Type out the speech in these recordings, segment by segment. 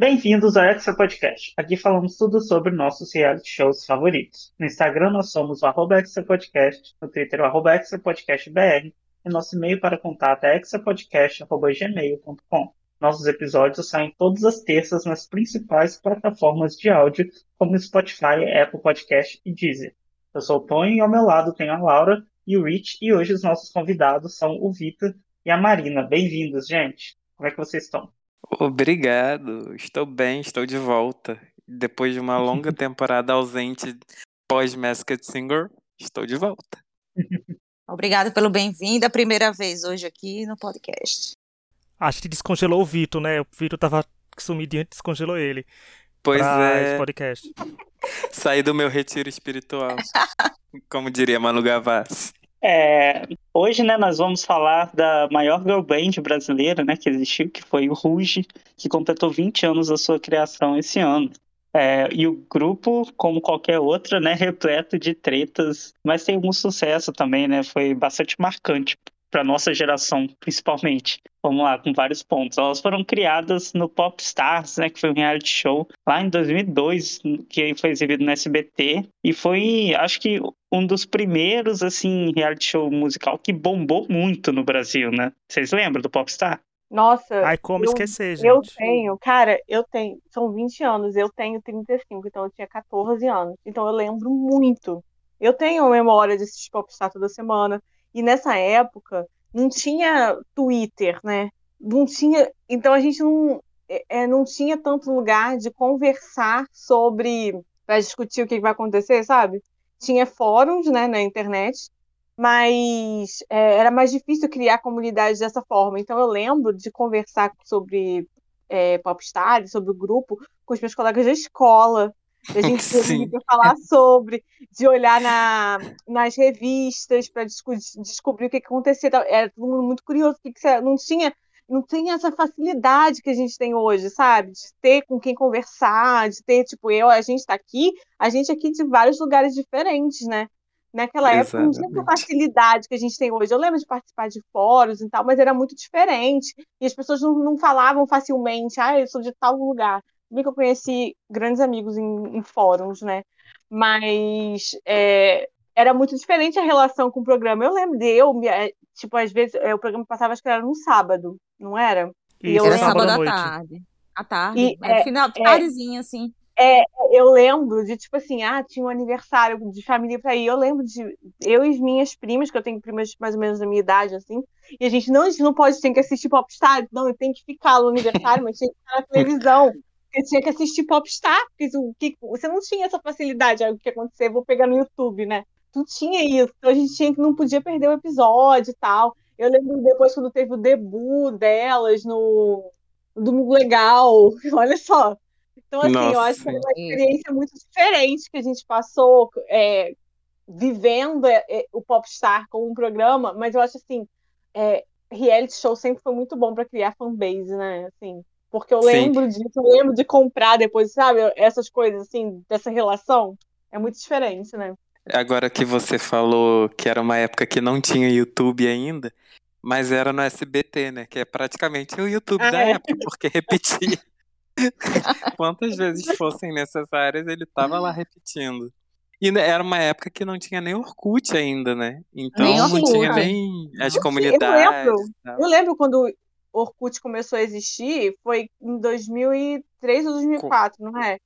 Bem-vindos ao Extra Podcast. Aqui falamos tudo sobre nossos reality shows favoritos. No Instagram nós somos o arroba Extra Podcast, no Twitter o arroba Extra Podcast BR, e nosso e-mail para contato é extrapodcast.gmail.com. Nossos episódios saem todas as terças nas principais plataformas de áudio, como Spotify, Apple Podcast e Deezer. Eu sou o Tony e ao meu lado tenho a Laura e o Rich, e hoje os nossos convidados são o Vitor e a Marina. Bem-vindos, gente. Como é que vocês estão? Obrigado, estou bem, estou de volta. Depois de uma longa temporada ausente pós-Masked Singer, estou de volta. Obrigada pelo bem-vindo, a primeira vez hoje aqui no podcast. Acho que descongelou o Vitor, né? O Vitor tava sumido e descongelou ele. Pois é. Esse podcast. Saí do meu retiro espiritual. como diria Manu Gavassi. É, hoje, né, nós vamos falar da maior girl band brasileira, né, que existiu, que foi o Ruge, que completou 20 anos da sua criação esse ano. É, e o grupo, como qualquer outra, né, repleto de tretas, mas tem algum sucesso também, né, foi bastante marcante para nossa geração, principalmente. Vamos lá, com vários pontos. Elas foram criadas no Pop Stars, né, que foi um reality show lá em 2002, que foi exibido no SBT, e foi, acho que um dos primeiros assim reality show musical que bombou muito no Brasil, né? Vocês lembram do Popstar? Nossa. Ai, como eu, esquecer, gente. Eu tenho, cara, eu tenho, são 20 anos, eu tenho 35, então eu tinha 14 anos. Então eu lembro muito. Eu tenho memória de assistir Popstar toda semana. E nessa época não tinha Twitter, né? Não tinha. Então a gente não, é, é não tinha tanto lugar de conversar sobre. para discutir o que vai acontecer, sabe? Tinha fóruns né, na internet, mas é, era mais difícil criar comunidade dessa forma. Então eu lembro de conversar sobre é, Popstar, sobre o grupo, com os meus colegas da escola, a gente teve falar sobre, de olhar na, nas revistas para desco descobrir o que, que acontecia. Era todo mundo muito curioso, que que não tinha não tinha essa facilidade que a gente tem hoje, sabe? De ter com quem conversar, de ter, tipo, eu, a gente está aqui, a gente aqui de vários lugares diferentes, né? Naquela Exatamente. época não tinha essa facilidade que a gente tem hoje. Eu lembro de participar de fóruns e tal, mas era muito diferente. E as pessoas não, não falavam facilmente, ah, eu sou de tal lugar bem que eu conheci grandes amigos em, em fóruns, né? Mas é, era muito diferente a relação com o programa. Eu lembro de eu, é, tipo, às vezes é, o programa passava, acho que era no sábado, não era? E eu era lembro... sábado à tarde. À tarde. E, é, final, é, tardezinha, assim. É, eu lembro de, tipo assim, ah, tinha um aniversário de família pra ir. Eu lembro de eu e minhas primas, que eu tenho primas mais ou menos da minha idade, assim, e a gente não, a gente não pode, tem que assistir Popstar, não, tem que ficar no aniversário, mas tem que ficar na televisão. Você tinha que assistir Popstar, porque o que, você não tinha essa facilidade, o que acontecer, vou pegar no YouTube, né? Tu tinha isso, então a gente tinha que não podia perder o episódio e tal. Eu lembro depois quando teve o debut delas no, no Domingo Legal, olha só. Então, assim, Nossa. eu acho que é uma experiência muito diferente que a gente passou é, vivendo é, é, o Popstar como um programa, mas eu acho assim, é, reality show sempre foi muito bom para criar fanbase, né? Assim, porque eu lembro Sim. disso, eu lembro de comprar depois, sabe? Essas coisas, assim, dessa relação. É muito diferente, né? Agora que você falou que era uma época que não tinha YouTube ainda, mas era no SBT, né? Que é praticamente o YouTube ah, da é? época, porque repetia. Quantas vezes fossem necessárias, ele tava lá repetindo. E era uma época que não tinha nem Orkut ainda, né? Então nem não tinha nem as comunidades. Eu lembro, eu lembro quando Orkut começou a existir foi em 2003 ou 2004, não é?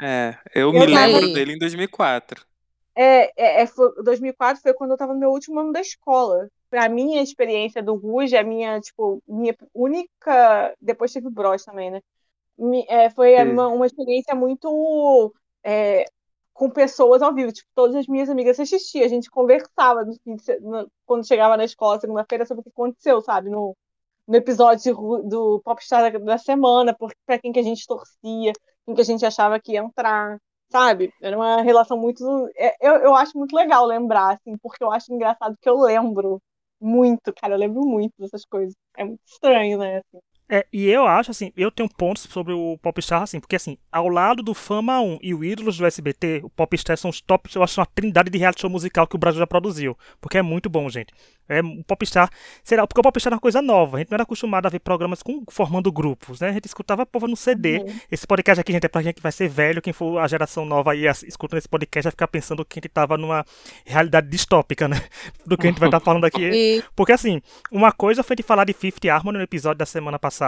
É, eu, eu me lembro dele em 2004. É, é, é foi, 2004 foi quando eu estava no meu último ano da escola. A minha experiência do Ruge, a minha, tipo, minha única. Depois teve o Bros também, né? É, foi uma, uma, experiência muito. É, com pessoas ao vivo. Tipo, todas as minhas amigas assistiam, a gente conversava no, no, quando chegava na escola segunda-feira sobre o que aconteceu, sabe? No, no episódio do Popstar da, semana, para quem que a gente torcia, quem que a gente achava que ia entrar, sabe? Era uma relação muito. É, eu, eu acho muito legal lembrar, assim, porque eu acho engraçado que eu lembro muito, cara, eu lembro muito dessas coisas. É muito estranho, né? Assim. É, e eu acho, assim, eu tenho pontos sobre o Popstar, assim, porque, assim, ao lado do Fama 1 e o Ídolos do SBT, o Popstar são os tops, eu acho, uma trindade de reality show musical que o Brasil já produziu. Porque é muito bom, gente. É, o Popstar, será, porque o Popstar é uma coisa nova, a gente não era acostumado a ver programas com, formando grupos, né? A gente escutava a povo no CD. Uhum. Esse podcast aqui, gente, é pra gente que vai ser velho, quem for a geração nova aí escutando esse podcast vai ficar pensando que a gente tava numa realidade distópica, né? Do que a gente vai estar tá falando aqui. Porque, assim, uma coisa foi de falar de Fifth Harmony no episódio da semana passada,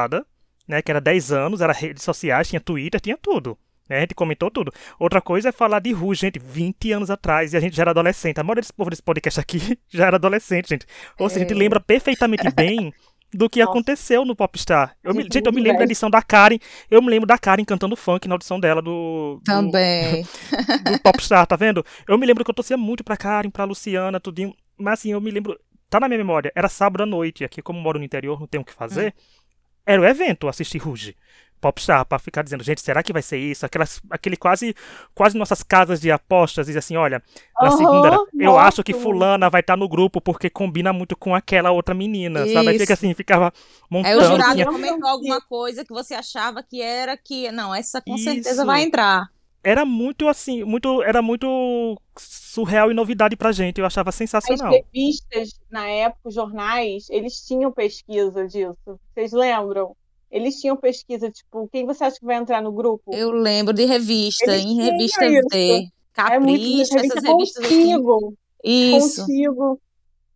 né? Que era 10 anos, era redes sociais, tinha Twitter, tinha tudo. Né? A gente comentou tudo. Outra coisa é falar de Ru, gente, 20 anos atrás, e a gente já era adolescente. A maioria desse povo desse podcast aqui já era adolescente, gente. Ou seja, a gente é. lembra perfeitamente bem do que Nossa. aconteceu no Popstar. Eu me, gente, eu me lembro da edição da Karen. Eu me lembro da Karen cantando funk na audição dela do. Também. Do, do Popstar, tá vendo? Eu me lembro que eu torcia muito pra Karen, pra Luciana, tudinho. Mas assim, eu me lembro. Tá na minha memória. Era sábado à noite. Aqui, como moro no interior, não tenho o que fazer. Hum era o evento assistir Ruge. Popstar, para ficar dizendo, gente, será que vai ser isso? Aquelas, aquele quase, quase nossas casas de apostas, diz assim, olha, na uhum, segunda, eu acho que fulana vai estar tá no grupo porque combina muito com aquela outra menina, isso. sabe? Aí fica assim, ficava montando. Aí o jurado tinha... comentou alguma coisa que você achava que era que, não, essa com isso. certeza vai entrar. Era muito assim, muito, era muito surreal e novidade pra gente, eu achava sensacional. As revistas, na época, os jornais, eles tinham pesquisa disso, vocês lembram? Eles tinham pesquisa, tipo, quem você acha que vai entrar no grupo? Eu lembro de revista, eles em revista V, Capricho, é muito, essas revistas consigo, Isso. Consigo.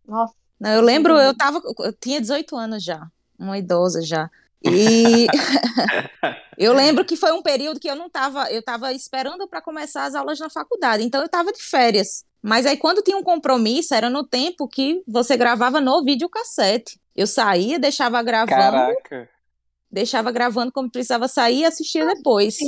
Nossa. Não, eu lembro, eu tava, eu tinha 18 anos já, uma idosa já. E eu lembro que foi um período que eu não estava, eu estava esperando para começar as aulas na faculdade, então eu estava de férias. Mas aí quando tinha um compromisso, era no tempo que você gravava no videocassete. Eu saía, deixava gravando. Caraca. Deixava gravando como precisava sair e assistia depois.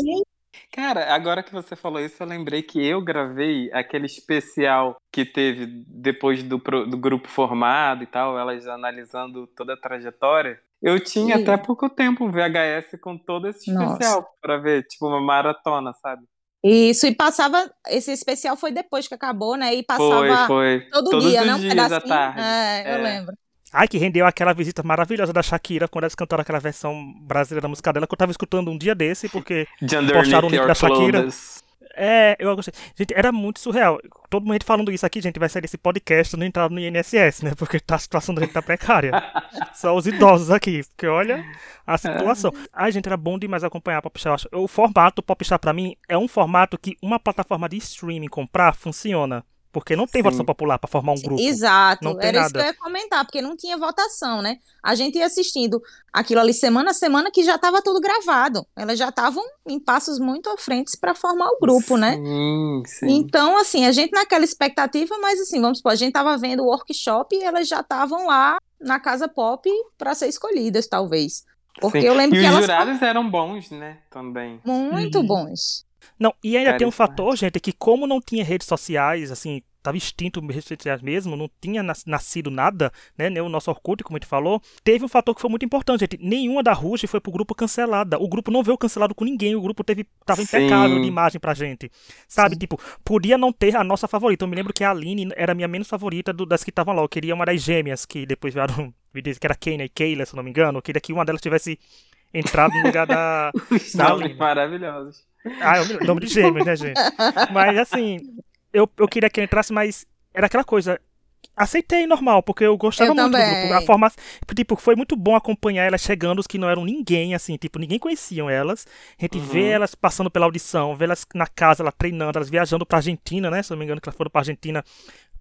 Cara, agora que você falou isso, eu lembrei que eu gravei aquele especial que teve depois do, do grupo formado e tal, elas analisando toda a trajetória. Eu tinha até pouco tempo um VHS com todo esse especial para ver, tipo uma maratona, sabe? Isso, e passava. Esse especial foi depois que acabou, né? E passava foi, foi. todo Todos dia, os né? Um dias pedacinho. tarde. É, eu É. lembro. Ai, que rendeu aquela visita maravilhosa da Shakira quando eles cantaram aquela versão brasileira da música dela, que eu tava escutando um dia desse, porque Postaram o link da Shakira. clothes. É, eu gostei. Gente, era muito surreal. Todo mundo falando isso aqui, gente, vai sair desse podcast não entrar no INSS, né? Porque tá, a situação da gente tá precária. Só os idosos aqui, porque olha a situação. Ai, gente, era bom demais acompanhar Popstar. Eu acho- O formato Popstar, pra mim, é um formato que uma plataforma de streaming comprar funciona. Porque não tem Sim. votação popular pra formar um grupo. Exato, Não era isso que nada. eu ia comentar, porque não tinha votação, né? A gente ia assistindo aquilo ali semana a semana que já estava tudo gravado. Elas já estavam em passos muito à frente para formar o grupo, né? Sim, sim. Então, assim, a gente naquela expectativa, mas assim, vamos supor, a gente estava vendo o workshop e elas já estavam lá na Casa Pop para ser escolhidas, talvez. Porque Sim. eu lembro e que os elas jurados eram bons, né? Também. muito Uhum. bons. Não, e ainda tem um fator, gente, que como não tinha redes sociais, assim, tava extinto redes sociais mesmo, não tinha nas- nascido nada, né, nem o nosso Orkut, como a gente falou, teve um fator que foi muito importante, gente, nenhuma da Ruge foi pro grupo cancelada, o grupo não veio cancelado com ninguém, o grupo teve, tava Sim. impecável de imagem pra gente, sabe, tipo, podia não ter a nossa favorita, eu me lembro que a Aline era a minha menos favorita do- das que estavam lá, eu queria uma das gêmeas, que depois vieram, me dizer que era Kenya e Kayla, se não me engano, eu queria que uma delas tivesse entrado no lugar da, Os da nomes maravilhosos. Ah, é o nome de gêmeos, né, gente? Mas assim, eu, eu queria que ele entrasse, mas era aquela coisa. Aceitei normal, porque eu gostava Eu muito do também. grupo. A forma, tipo, foi muito bom acompanhar elas chegando, os que não eram ninguém, assim, tipo, ninguém conheciam elas. A gente Uhum. vê elas passando pela audição, vê elas na casa, ela treinando, elas viajando pra Argentina, né? Se eu não me engano, que elas foram pra Argentina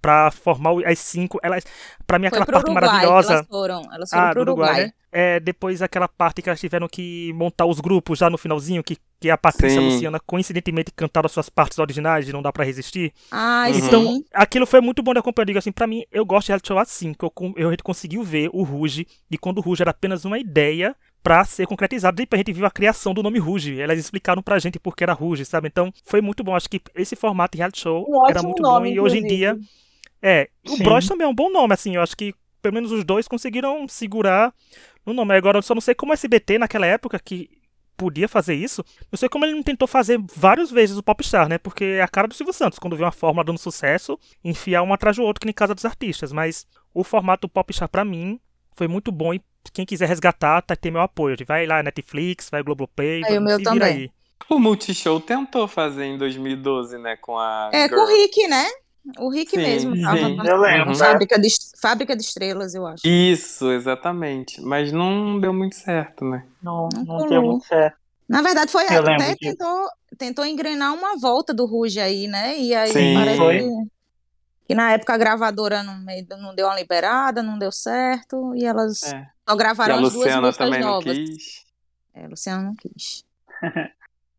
pra formar as cinco. Elas, pra mim, Foi aquela pro parte Uruguai maravilhosa. elas foram. Elas foram Ah, pro Uruguai, Uruguai. né? É, depois aquela parte que elas tiveram que montar os grupos já no finalzinho, que, que a Patrícia e a Sim. Luciana coincidentemente cantaram as suas partes originais de Não Dá Pra Resistir. Uhum. Então, sim. aquilo foi muito bom de acompanhar. Eu digo assim, pra mim, eu gosto de reality show assim, que eu, eu, a gente conseguiu ver o Ruge, e quando o Ruge era apenas uma ideia pra ser concretizado. Depois a gente viu a criação do nome Ruge. Elas explicaram pra gente por que era Ruge, sabe? Então, foi muito bom. Acho que esse formato de reality show Um era muito nome, bom. E hoje em dia, é, o Sim. Bros também é um bom nome, assim, eu acho que pelo menos os dois conseguiram segurar no nome. Agora, eu só não sei como o SBT naquela época que podia fazer isso, não sei como ele não tentou fazer várias vezes o Popstar, né? Porque é a cara do Silvio Santos, quando vê uma fórmula dando sucesso, enfiar um atrás do outro que nem Casa dos Artistas. Mas o formato do Popstar, pra mim, foi muito bom e quem quiser resgatar, tá, tem meu apoio. Vai lá, Netflix, vai Globoplay, Aí, o meu também. aí. O Multishow tentou fazer em 2012, né? Com a. É, com o Girl. Rick, né? O Rick Sim, mesmo. sim. Tava Eu lembro. Fábrica, de, Fábrica de Estrelas, eu acho. Isso, exatamente. Mas não deu muito certo, né? Não, Não não deu muito certo. Na verdade, foi Eu lembro até tentou, tentou engrenar uma volta do Ruge aí, né? E aí Sim. parece Foi. que, que na época a gravadora não, não deu uma liberada, não deu certo, e elas É. só E gravaram a as duas Luciana músicas também não novas. quis. É, Luciana não quis.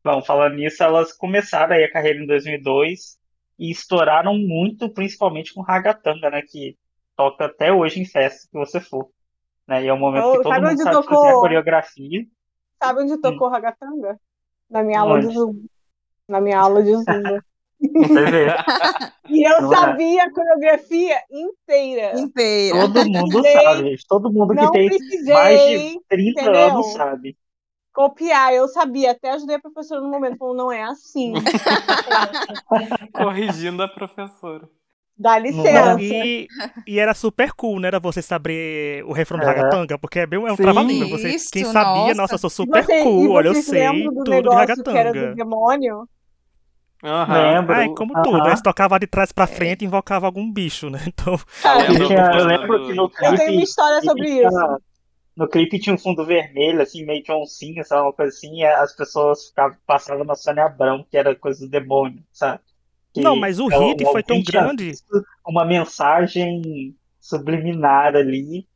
Bom, falando nisso, elas começaram aí a carreira em 2002 e estouraram muito, principalmente com Ragatanga, né? Que toca até hoje em festa que você for. Né? E é um momento Oh, que todo sabe mundo onde sabe tocou? fazer a coreografia. Sabe onde tocou Ragatanga? Na minha aula de Onde? zumba. Na minha aula de zumba. Você vê, E eu Não é? sabia a coreografia inteira. Inteira. todo mundo sabe, gente. Todo mundo que Não tem precisei mais de 30 entendeu? anos sabe. Copiar, eu sabia. Até ajudei a professora no momento, falou, não é assim. Corrigindo a professora. Dá Não licença. E, e era super cool, né? Era você saber o refrão do É. Ragatanga, porque é, bem, é um Sim. trava-língua. Você, Isso, quem sabia, nossa. nossa, eu sou super você- cool, olha, eu sei do tudo de negócio que era do Ragatanga. demônio? Aham. Lembro. Ai, como Aham. tudo, eles tocavam de trás pra frente e invocava algum bicho, né? Então, Cara, lembro Eu, eu lembro que no eu tenho uma clipe, história sobre clipe isso. No clipe tinha um fundo vermelho, assim, meio de oncinha, sabe? Uma coisa assim, e as pessoas ficavam, passavam na Sônia Abrão, que era coisa do demônio, sabe? Que Não, mas o é hit foi tão grande. visto Uma mensagem subliminar ali,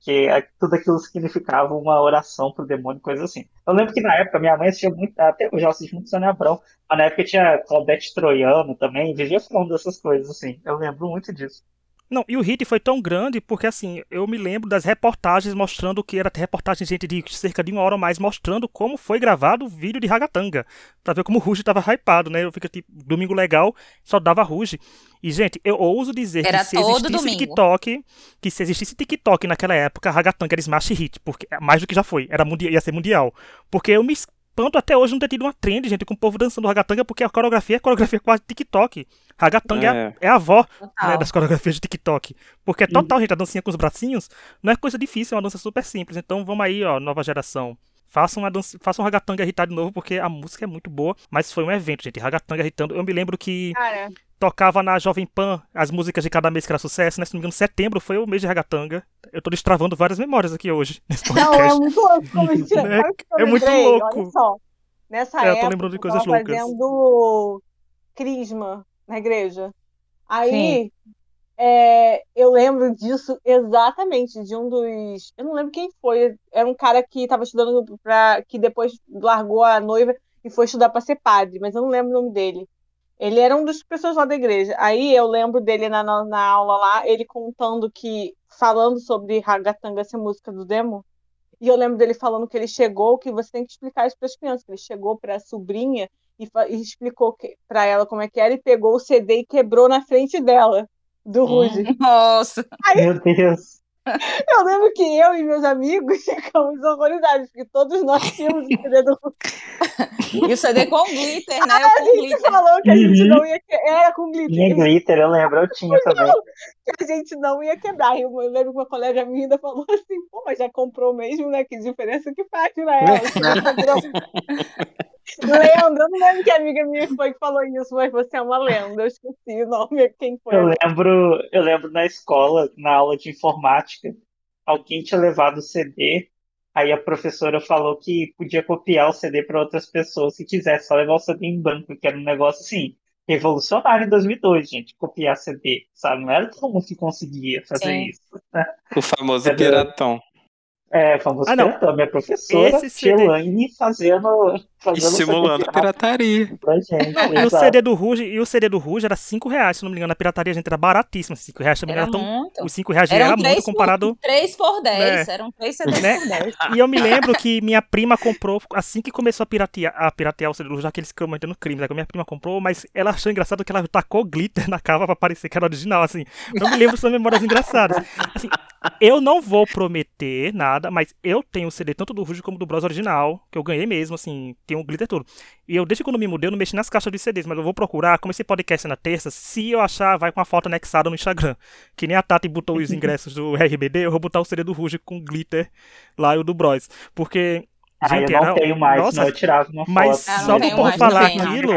que é- tudo aquilo significava uma oração pro demônio, coisa assim. Eu lembro que na época minha mãe assistia muito, até hoje ela assiste muito Sônia Abrão, mas na época tinha Claudete Troiano também, vivia falando dessas coisas, assim. Eu lembro muito disso. Não, e o hit foi tão grande porque, assim, eu me lembro das reportagens mostrando que era reportagem, gente, de cerca de uma hora ou mais, mostrando como foi gravado o vídeo de Ragatanga. Pra ver como o Ruge tava hypado, né? Eu fiquei tipo, domingo legal, só dava Ruge. E, gente, eu ouso dizer Era que se existisse domingo. TikTok, que se existisse TikTok naquela época, Ragatanga era smash hit, porque mais do que já foi, era mundial, ia ser mundial. Porque eu me espanto até hoje não ter tido uma trend, gente, com o povo dançando Ragatanga, porque a coreografia é coreografia quase TikTok. Ragatanga é, a- É. é a avó né, das coreografias de TikTok. Porque é total, gente, a dancinha com os bracinhos não é coisa difícil, é uma dança super simples. Então vamos aí, ó, nova geração. Façam uma dança, façam um ragatanga irritar de novo, porque a música é muito boa, mas foi um evento, gente. Ragatanga irritando. Eu me lembro que Cara, tocava na Jovem Pan as músicas de cada mês que era sucesso, né? Se não me engano, setembro foi o mês de ragatanga. Eu tô destravando várias memórias aqui hoje, nesse não, é podcast. muito louco. Como isso, É- eu é muito lembrei? louco. Olha só. Nessa É, eu tô época, lembrando de eu coisas tava loucas. fazendo crisma na igreja. Aí, é, eu lembro disso exatamente, de um dos... Eu não lembro quem foi. Era um cara que tava estudando pra... Que depois largou a noiva e foi estudar pra ser padre, mas eu não lembro o nome dele. Ele era um dos pessoas lá da igreja. Aí eu lembro dele na, na, na aula lá, ele contando que... Falando sobre Ragatanga, essa música do demo. E eu lembro dele falando que ele chegou, que você tem que explicar isso para as crianças, que ele chegou para a sobrinha e, e explicou para ela como é que era e pegou o CD e quebrou na frente dela, do Ruge. Nossa, Meu Deus. Eu lembro que eu e meus amigos ficamos horrorizados, porque todos nós tínhamos o CD do e o CD com glitter, né? A O com gente glitter. falou que a gente Uhum. não ia que... Era com Tinha glitter, glitter, eu lembro, eu tinha também. que a gente não ia quebrar. E eu lembro que uma colega minha ainda falou assim, pô, mas já comprou mesmo, né? Que diferença que faz ela. Lenda, eu não lembro que amiga minha foi que falou isso, mas você é uma lenda. Eu esqueci o nome, quem foi. Eu lembro, eu lembro na escola, na aula de informática, alguém tinha levado o CD, aí a professora falou que podia copiar o CD para outras pessoas se quisesse, só levar o CD em branco, que era um negócio assim, revolucionário em 2002, gente, copiar CD, sabe? Não era todo mundo que conseguia fazer Sim. isso. O famoso Cadê? piratão. É, famoso Ah, não. piratão, minha professora, Esse CD Elaine, fazendo, fazendo Estimulando CD a pirataria. pra gente. Não, e o. CD do Ruge, e o CD do Ruge era 5 reais, se não me engano. Na pirataria, gente, era baratíssimo. 5 reais também Era era tão. muito. Os 5 reais Eram era muito comparado. por, 3 por 10. É. Eram 3 CDs Né? por 10. E eu me lembro que minha prima comprou, assim que começou a piratear, a piratear o CD do Ruge, já que eles ficam cometendo crime, né? que a minha prima comprou, mas ela achou engraçado que ela tacou glitter na cava pra parecer que era original, assim. Eu me lembro dessas memórias engraçadas. Assim, eu não vou prometer nada, nada, mas eu tenho o CD tanto do Ruge como do Bros original, que eu ganhei mesmo, assim, tem um glitter tudo. E eu, desde quando me mudei, eu não mexi nas caixas de CDs, mas eu vou procurar, como esse podcast é na terça, se eu achar, vai com a foto anexada no Instagram. Que nem a Tati botou os ingressos do RBD, eu vou botar o CD do Ruge com glitter lá e o do Bros. Porque ah, Gente, eu não era- tenho mais, Nossa, senão eu tirava uma mas foto. Ah, só mais falar também, aquilo.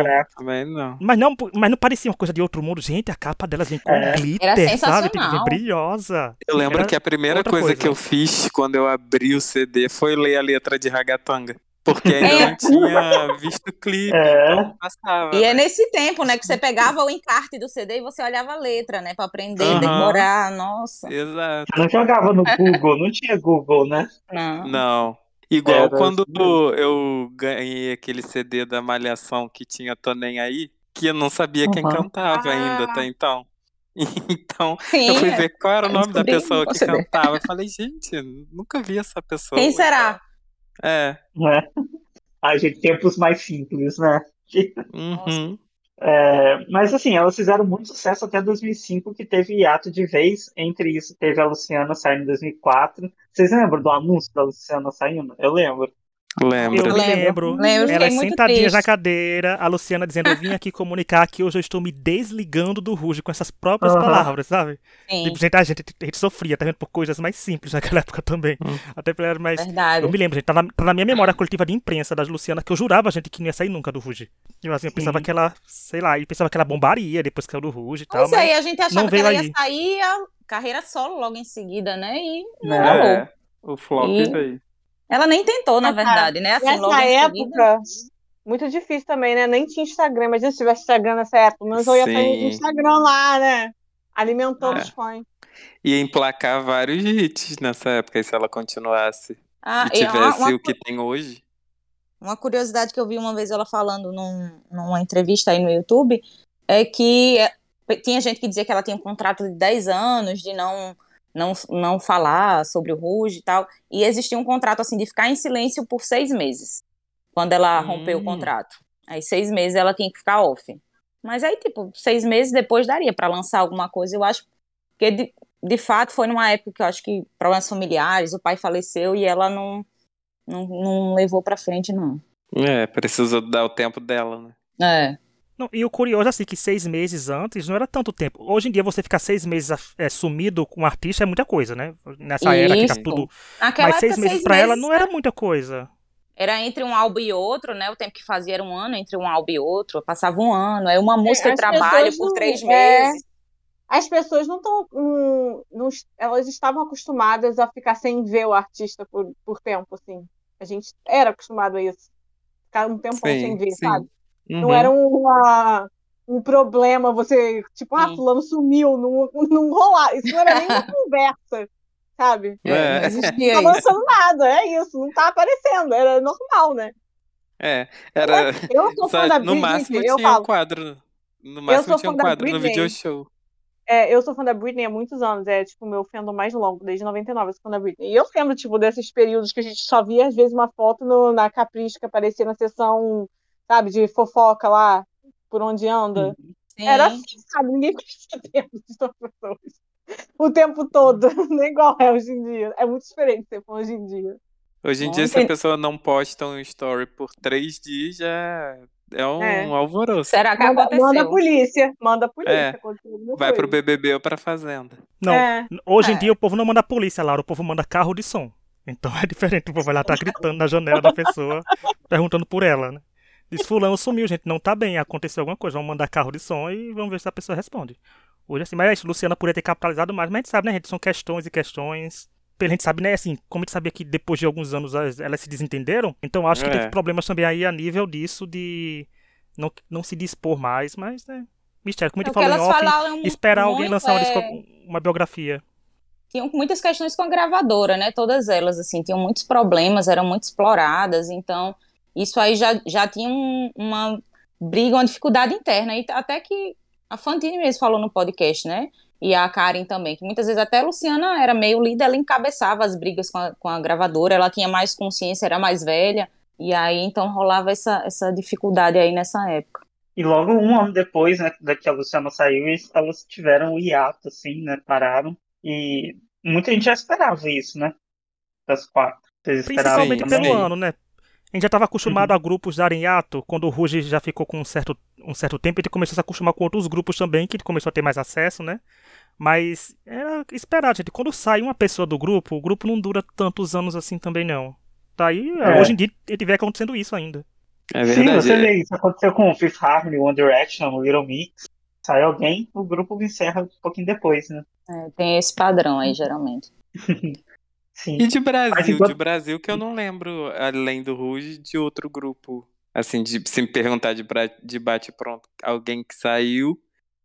Não. Mas não, mas não parecia uma coisa de outro mundo. Gente, a capa delas vem com É. glitter, Era sabe? sensacional. Tipo, vem brilhosa. Eu lembro Era que a primeira coisa, coisa. que eu fiz quando eu abri o CD foi ler a letra de Ragatanga. Porque ainda É. não tinha visto o clipe, É. então passava. E é né? nesse tempo, né, que você pegava o encarte do CD e você olhava a letra, né, pra aprender, decorar, nossa. Exato. Eu não jogava no Google, não tinha Google, né? Não. Não. Igual Era quando assim eu ganhei aquele CD da Malhação que tinha Tô Nem Aí, que eu não sabia quem Uhum. cantava ainda Ah. até então. Então, Sim, eu fui ver qual era o nome da pessoa que CD. cantava. Eu falei, gente, nunca vi essa pessoa. quem será? É. né? Ai, gente, tempos mais simples, né? Uhum. É, mas assim, elas fizeram muito sucesso até 2005, que teve hiato de vez. Entre isso, teve a Luciana saindo em 2004. Vocês lembram do anúncio da Luciana saindo? Eu lembro. Lembro. Eu Lembro. lembro. Sentadinhas triste. na cadeira, a Luciana dizendo: Eu vim aqui comunicar que hoje eu estou me desligando do Ruge com essas próprias Aham. palavras, sabe? Sim, Tipo, gente, a gente, a gente sofria, tá vendo? Por coisas mais simples naquela época também. Hum. Até porque era mais. verdade. Eu me lembro, gente, tá na, tá na minha memória a coletiva de imprensa da Luciana, que eu jurava, gente, que não ia sair nunca do Ruge. Tipo assim, eu pensava que ela, sei lá, e pensava que ela bombaria depois que saiu do Ruge e tal. Pois mas... aí, a gente achava não que ela ia aí. sair a carreira solo logo em seguida, né? E Né? rolou. É, o flop E- veio. Ela nem tentou, na verdade, né? Assim, Nessa época, seguida. muito difícil também, né? Nem tinha Instagram. Imagina se tivesse Instagram nessa época. Mas eu ia no Instagram lá, né? Alimentando É. os fãs. Ia emplacar vários hits nessa época, e se ela continuasse Ah, e e uma, tivesse uma o que tem hoje. Uma curiosidade que eu vi uma vez ela falando num- numa entrevista aí no YouTube é que é, tinha gente que dizia que ela tinha um contrato de 10 anos de não, não, não falar sobre o Ruge e tal. E existia um contrato assim de ficar em silêncio por seis meses. Quando ela rompeu o Hum. contrato. Aí seis meses ela tinha que ficar off. Mas aí, tipo, seis meses depois daria pra lançar alguma coisa, eu acho. Porque de, de fato foi numa época que eu acho que problemas familiares, o pai faleceu e ela não, não, não levou pra frente, não. É, precisa dar o tempo dela, né? É. Não, e o curioso, assim, que seis meses antes não era tanto tempo. Hoje em dia, você ficar seis meses é, sumido com um artista é muita coisa, né? Nessa era que tá Isso. tudo. Naquela Mas seis época, meses pra ela não era muita coisa. Era entre um álbum e outro, né? O tempo que fazia era um ano entre um álbum e outro. Passava um ano. Aí uma música de as trabalho por não- três é. meses. As pessoas não estão. elas estavam acostumadas a ficar sem ver o artista por, por tempo, assim. A gente era acostumado a isso. Ficar um tempão Sim, sem ver, sim. sabe? Não Uhum. era uma, um problema você, tipo, ah, fulano sumiu, não, não rolar. Isso não era nem uma conversa, sabe? É. Não existia Não tá isso. lançando nada, é isso, não tá aparecendo, era normal, né? É, era. Eu sou fã Só, da no Britney, máximo eu tinha um falo. quadro. No máximo sou tinha um quadro no video show. É, eu sou fã da Britney há muitos anos, é tipo o meu fandom mais longo, desde 99 eu sou fã da Britney. E eu lembro, tipo, desses períodos que a gente só via, às vezes, uma foto no- na Capricho que aparecia na sessão, sabe, de fofoca lá, por onde anda. Sim. Era assim, sabe? Ninguém conhecia tempo de outras pessoas. O tempo todo. Não é igual é hoje em dia. É muito diferente ser hoje em dia. Hoje em dia, se a pessoa não posta um story por três dias, já é um É. alvoroço. Será que Manda, aconteceu? manda a polícia. Manda a polícia. É. Vai pro. BBB ou pra Fazenda. Não, É. hoje em É. dia o povo não manda polícia, Laura, o povo manda carro de som. Então é diferente, o povo vai lá tá gritando na janela da pessoa, perguntando por ela, né? Diz, fulano sumiu, gente, não tá bem, aconteceu alguma coisa, vamos mandar carro de som e vamos ver se a pessoa responde. Hoje assim, mas Luciana poderia ter capitalizado mais, mas a gente sabe, né, gente, são questões e questões. A gente sabe, né, assim, como a gente sabia que depois de alguns anos elas, se desentenderam, então acho que É. teve problemas também aí a nível disso de não, não se dispor mais, mas, né, mistério, como a É falou em off, falaram esperar alguém muito, lançar uma, é, uma biografia. tinham muitas questões com a gravadora, né? Todas elas, assim, tinham muitos problemas, eram muito exploradas, então isso aí já, já tinha um- uma briga, uma dificuldade interna, e até que a Fantine mesmo falou no podcast, né? E a Karen também, que muitas vezes até a Luciana era meio líder, ela encabeçava as brigas com a, com a gravadora, ela tinha mais consciência, era mais velha, e aí então rolava essa, essa dificuldade aí nessa época. E logo um ano depois, né, da que a Luciana saiu, eles- elas tiveram o hiato, assim, né, pararam. E muita gente já esperava isso, né? das quatro? Vocês esperavam Principalmente pelo ano, né? A gente já estava acostumado Uhum. a grupos darem ato, quando o Ruge já ficou com um certo, um certo tempo, a gente começou a se acostumar com outros grupos também, que a gente começou a ter mais acesso, né? Mas era esperado, gente. Quando sai uma pessoa do grupo, o grupo não dura tantos anos assim também, não. Daí, É. hoje em dia, gente vê acontecendo isso ainda. É Sim, verdade. você vê isso. Aconteceu com o Fifth Harmony, One Direction, o Little Mix. Sai alguém, o grupo encerra um pouquinho depois, né? É, tem esse padrão aí, geralmente. Sim. E de Brasil, igual- de Brasil que eu não lembro, além do Ruge, de outro grupo. Assim, de se me perguntar de, de bate pronto, alguém que saiu,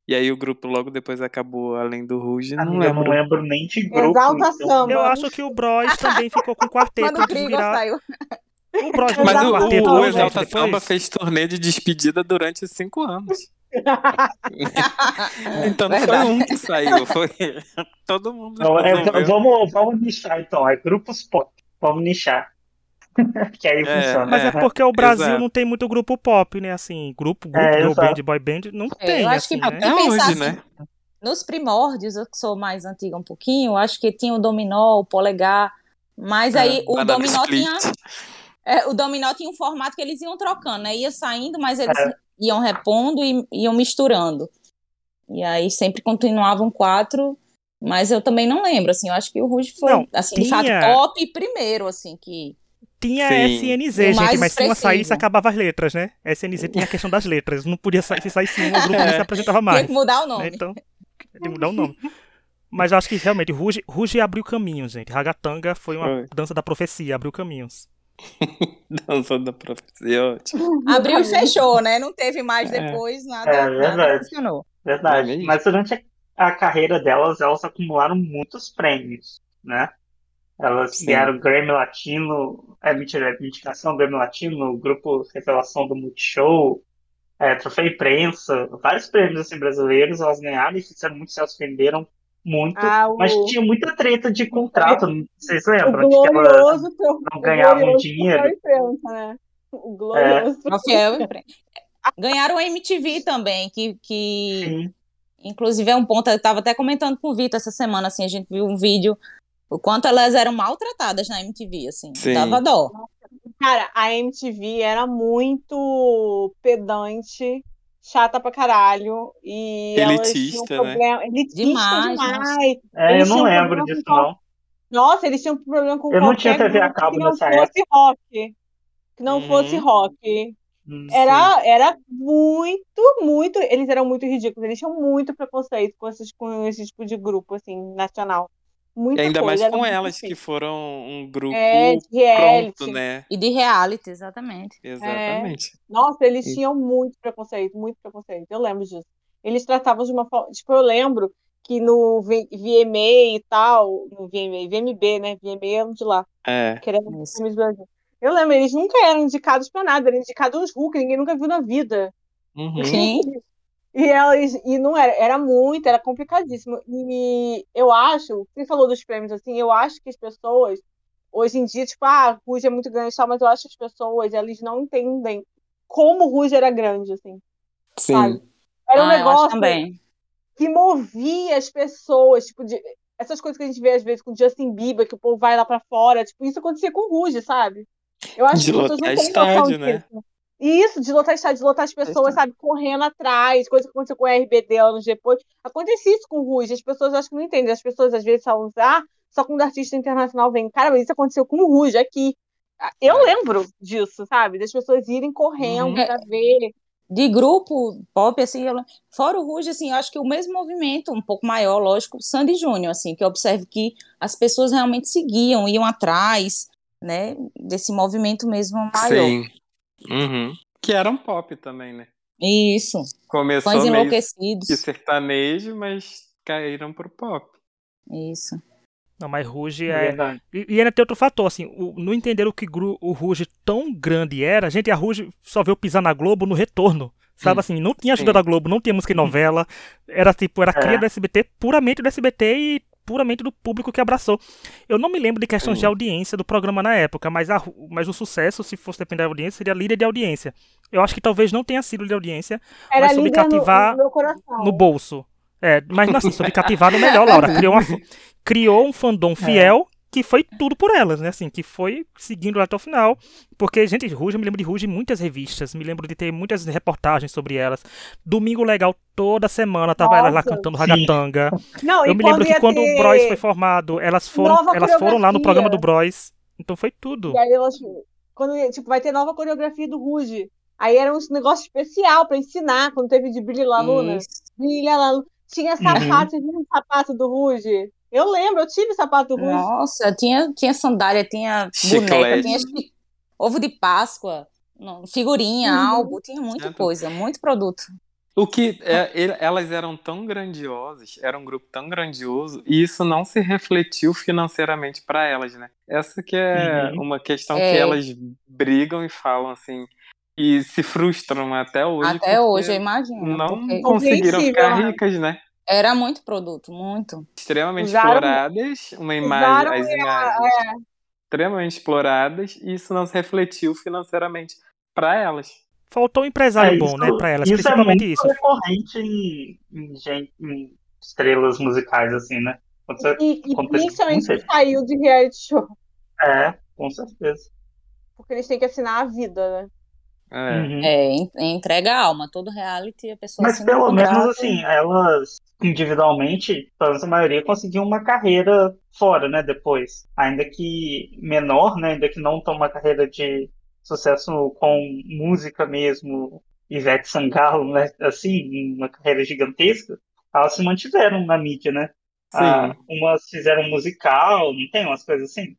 e aí o grupo logo depois acabou além do Ruge, não Amiga, eu não lembro. lembro nem de grupo. Exalta então- Samba. Eu acho que o Bros também ficou com quarteto Quando o virar. saiu. O Bros Mas o, quarteto o, o Exalta. Samba fez turnê de despedida durante cinco anos. Então não foi um que saiu, foi todo mundo. Não, é, resolveu. vamos, vamos nichar então, é grupos pop. Vamos nichar. que aí É, funciona. Mas é É, porque o Brasil exato. não tem muito grupo pop, né? Assim, grupo, grupo, É, girl exato. band, boy band, não É, tem, eu acho assim, que né? Até hoje, assim, né? Nos primórdios, eu que sou mais antiga um pouquinho, acho que tinha o dominó, o polegar, mas aí o dominó Split. tinha é, o dominó tinha um formato que eles iam trocando, né? Ia saindo, mas eles É. iam repondo e iam misturando. E aí sempre continuavam quatro, mas eu também não lembro, assim, eu acho que o Ruge foi, Não, assim, de fato, tinha- top primeiro, assim, que... Tinha Sim. SNZ, O gente, mas se uma saísse, acabava as letras, né? SNZ tinha a questão das letras. Não podia sair, se saísse uma, o grupo não É. se apresentava Tinha mais. que mudar o né? nome. Então, de mudar o nome. Mas eu acho que realmente, Ruge, Ruge abriu caminhos, gente. Ragatanga foi uma Foi. dança da profecia, abriu caminhos. Dança da profecia, ótimo. Abriu e fechou, né? Não teve mais É. depois, nada, É, nada verdade. funcionou. Verdade. É. Mas durante a, a carreira delas, elas acumularam muitos prêmios, né? Elas Sim. ganharam Grammy Latino, é, mentira, é indicação Grammy Latino, grupo Revelação do Multishow, é, Troféu Imprensa, vários prêmios assim, brasileiros elas ganharam e fizeram muito sucesso, venderam muito, Ah, o, mas tinha muita treta de contrato, vocês o lembram? De que elas glorioso tro- não o ganhavam dinheiro. né? O glorioso Não, empre- Ganharam a MTV também, que, que Sim, inclusive é um ponto, eu estava até comentando com o Vitor essa semana, assim, a gente viu um vídeo, o quanto elas eram maltratadas na MTV, assim, Sim. dava dó. Cara, a MTV era muito pedante, chata pra caralho. E Elitista, né? problema. Elitista Demais, demais. é, eu não lembro disso com não. Nossa, eles tinham problema com Eu não tinha TV a cabo que não nessa fosse rock. Que não Uhum. fosse rock. Hum, Era, era muito, muito. Eles eram muito ridículos. Eles tinham muito preconceito com, esses, com esse tipo de grupo, assim, nacional. E Muita ainda mais coisa, era com elas, que difícil. foram um grupo É, de reality. pronto, né? E de reality, exatamente. Exatamente. Nossa, eles E- tinham muito preconceito, muito preconceito. Eu lembro disso. Eles tratavam de uma forma. Tipo, eu lembro que no VMA e tal, no VMA, VMB, né? VMA é um de lá, É. que era Isso. filmes Brasil. Eu lembro, eles nunca eram indicados pra nada, eram indicados uns Hulk, ninguém nunca viu na vida. Uhum. Sim. E elas, e não era, era muito, era complicadíssimo. E eu acho, você falou dos prêmios assim, eu acho que as pessoas, hoje em dia, tipo, ah, Ruge é muito grande e tal, mas eu acho que as pessoas, elas não entendem como o Ruge era grande, assim. Sim. Sabe? Era um Ah, negócio também. que movia as pessoas, tipo, de, essas coisas que a gente vê às vezes com Justin Bieber, que o povo vai lá pra fora, tipo, isso acontecia com o Ruge, sabe? Eu acho De que as pessoas não têm estádio, né? disso. Isso, de lotar estádio, de lotar as pessoas, sabe, correndo atrás, coisa que aconteceu com o RBD anos depois. Acontecia isso com o Ruge, as pessoas acho que não entendem. As pessoas às vezes falam, ah, só quando o artista internacional vem. Cara, mas isso aconteceu com o Ruge aqui. Eu É. lembro disso, sabe? Das pessoas irem correndo Uhum. pra ver. De grupo pop, assim, eu- fora o Ruge, assim, eu acho que o mesmo movimento, um pouco maior, lógico, o Sandy Júnior, assim, que eu observo que as pessoas realmente seguiam, iam atrás, né, desse movimento mesmo maior. Sim. Uhum. Que era um pop também, né? Isso, Começou fãs meio enlouquecidos, que sertanejo, mas caíram pro pop. isso. Não, mas Ruge É é. verdade. E, e ainda tem outro fator, assim, o, não entender o que gru- o Ruge tão grande era. Gente, a Ruge só veio pisar na Globo no retorno. Sabe Hum, assim, não tinha ajuda sim. da Globo, não tinha música e novela. Era tipo, era cria É. do SBT, puramente do SBT e puramente do público que abraçou. Eu não me lembro de questões de audiência do programa na época, mas, a, mas o sucesso, se fosse depender da audiência, seria líder de audiência. Eu acho que talvez não tenha sido de audiência Era Mas sobre no, cativar no meu coração. no bolso. É, mas não assim, sobre cativar no melhor, Laura. Criou, uma, criou um fandom fiel que foi tudo por elas, né? Assim, que foi seguindo até o final. Porque, gente, Ruge, eu me lembro de Ruge em muitas revistas, me lembro de ter muitas reportagens sobre elas. Domingo Legal toda semana tava Nossa, elas lá cantando ragatanga. Não, Eu me lembro que quando o Bros foi formado, elas foram, elas foram lá no programa do Bros. Então foi tudo. E aí elas, quando, tipo, vai ter nova coreografia do Ruge. Aí era um negócio especial pra ensinar, quando teve de Brilha La Luna. Isso. Brilha Luna. Tinha sapato, você viu o sapato do Ruge? Eu lembro, eu tive sapato do Ruge. Nossa, tinha, tinha sandália, tinha Chiclete. boneca, tinha ovo de Páscoa, figurinha, Uhum. álbum, tinha muita Certo. coisa, muito produto. O que é, elas eram tão grandiosas, era um grupo tão grandioso, e isso não se refletiu financeiramente para elas, né? Essa que é Uhum. uma questão É. que elas brigam e falam assim, e se frustram até hoje. Até hoje, eu imagino. Não porque conseguiram ficar né? ricas, né? Era muito produto, muito. Extremamente Usaram- exploradas, uma imagem, usaram as imagens extremamente exploradas, e isso não se refletiu financeiramente para elas. Faltou um empresário É, bom, isso- né, pra elas, Isso é principalmente muito isso. recorrente em, em gente- em estrelas musicais, assim, né? Você- E, e principalmente saiu de reality show. É, com certeza. Porque eles têm que assinar a vida, né? É. Uhum. É, en- entrega a alma, todo reality a pessoa Mas assina um pelo menos assim, elas individualmente, pelo menos a maioria, conseguiam uma carreira fora, né? Depois. Ainda que menor, né? Ainda que não tão uma carreira de sucesso com música mesmo, Ivete Sangalo, né? Assim, uma carreira gigantesca, elas se mantiveram na mídia, né? Sim. Ah, umas fizeram musical, não tem umas coisas assim?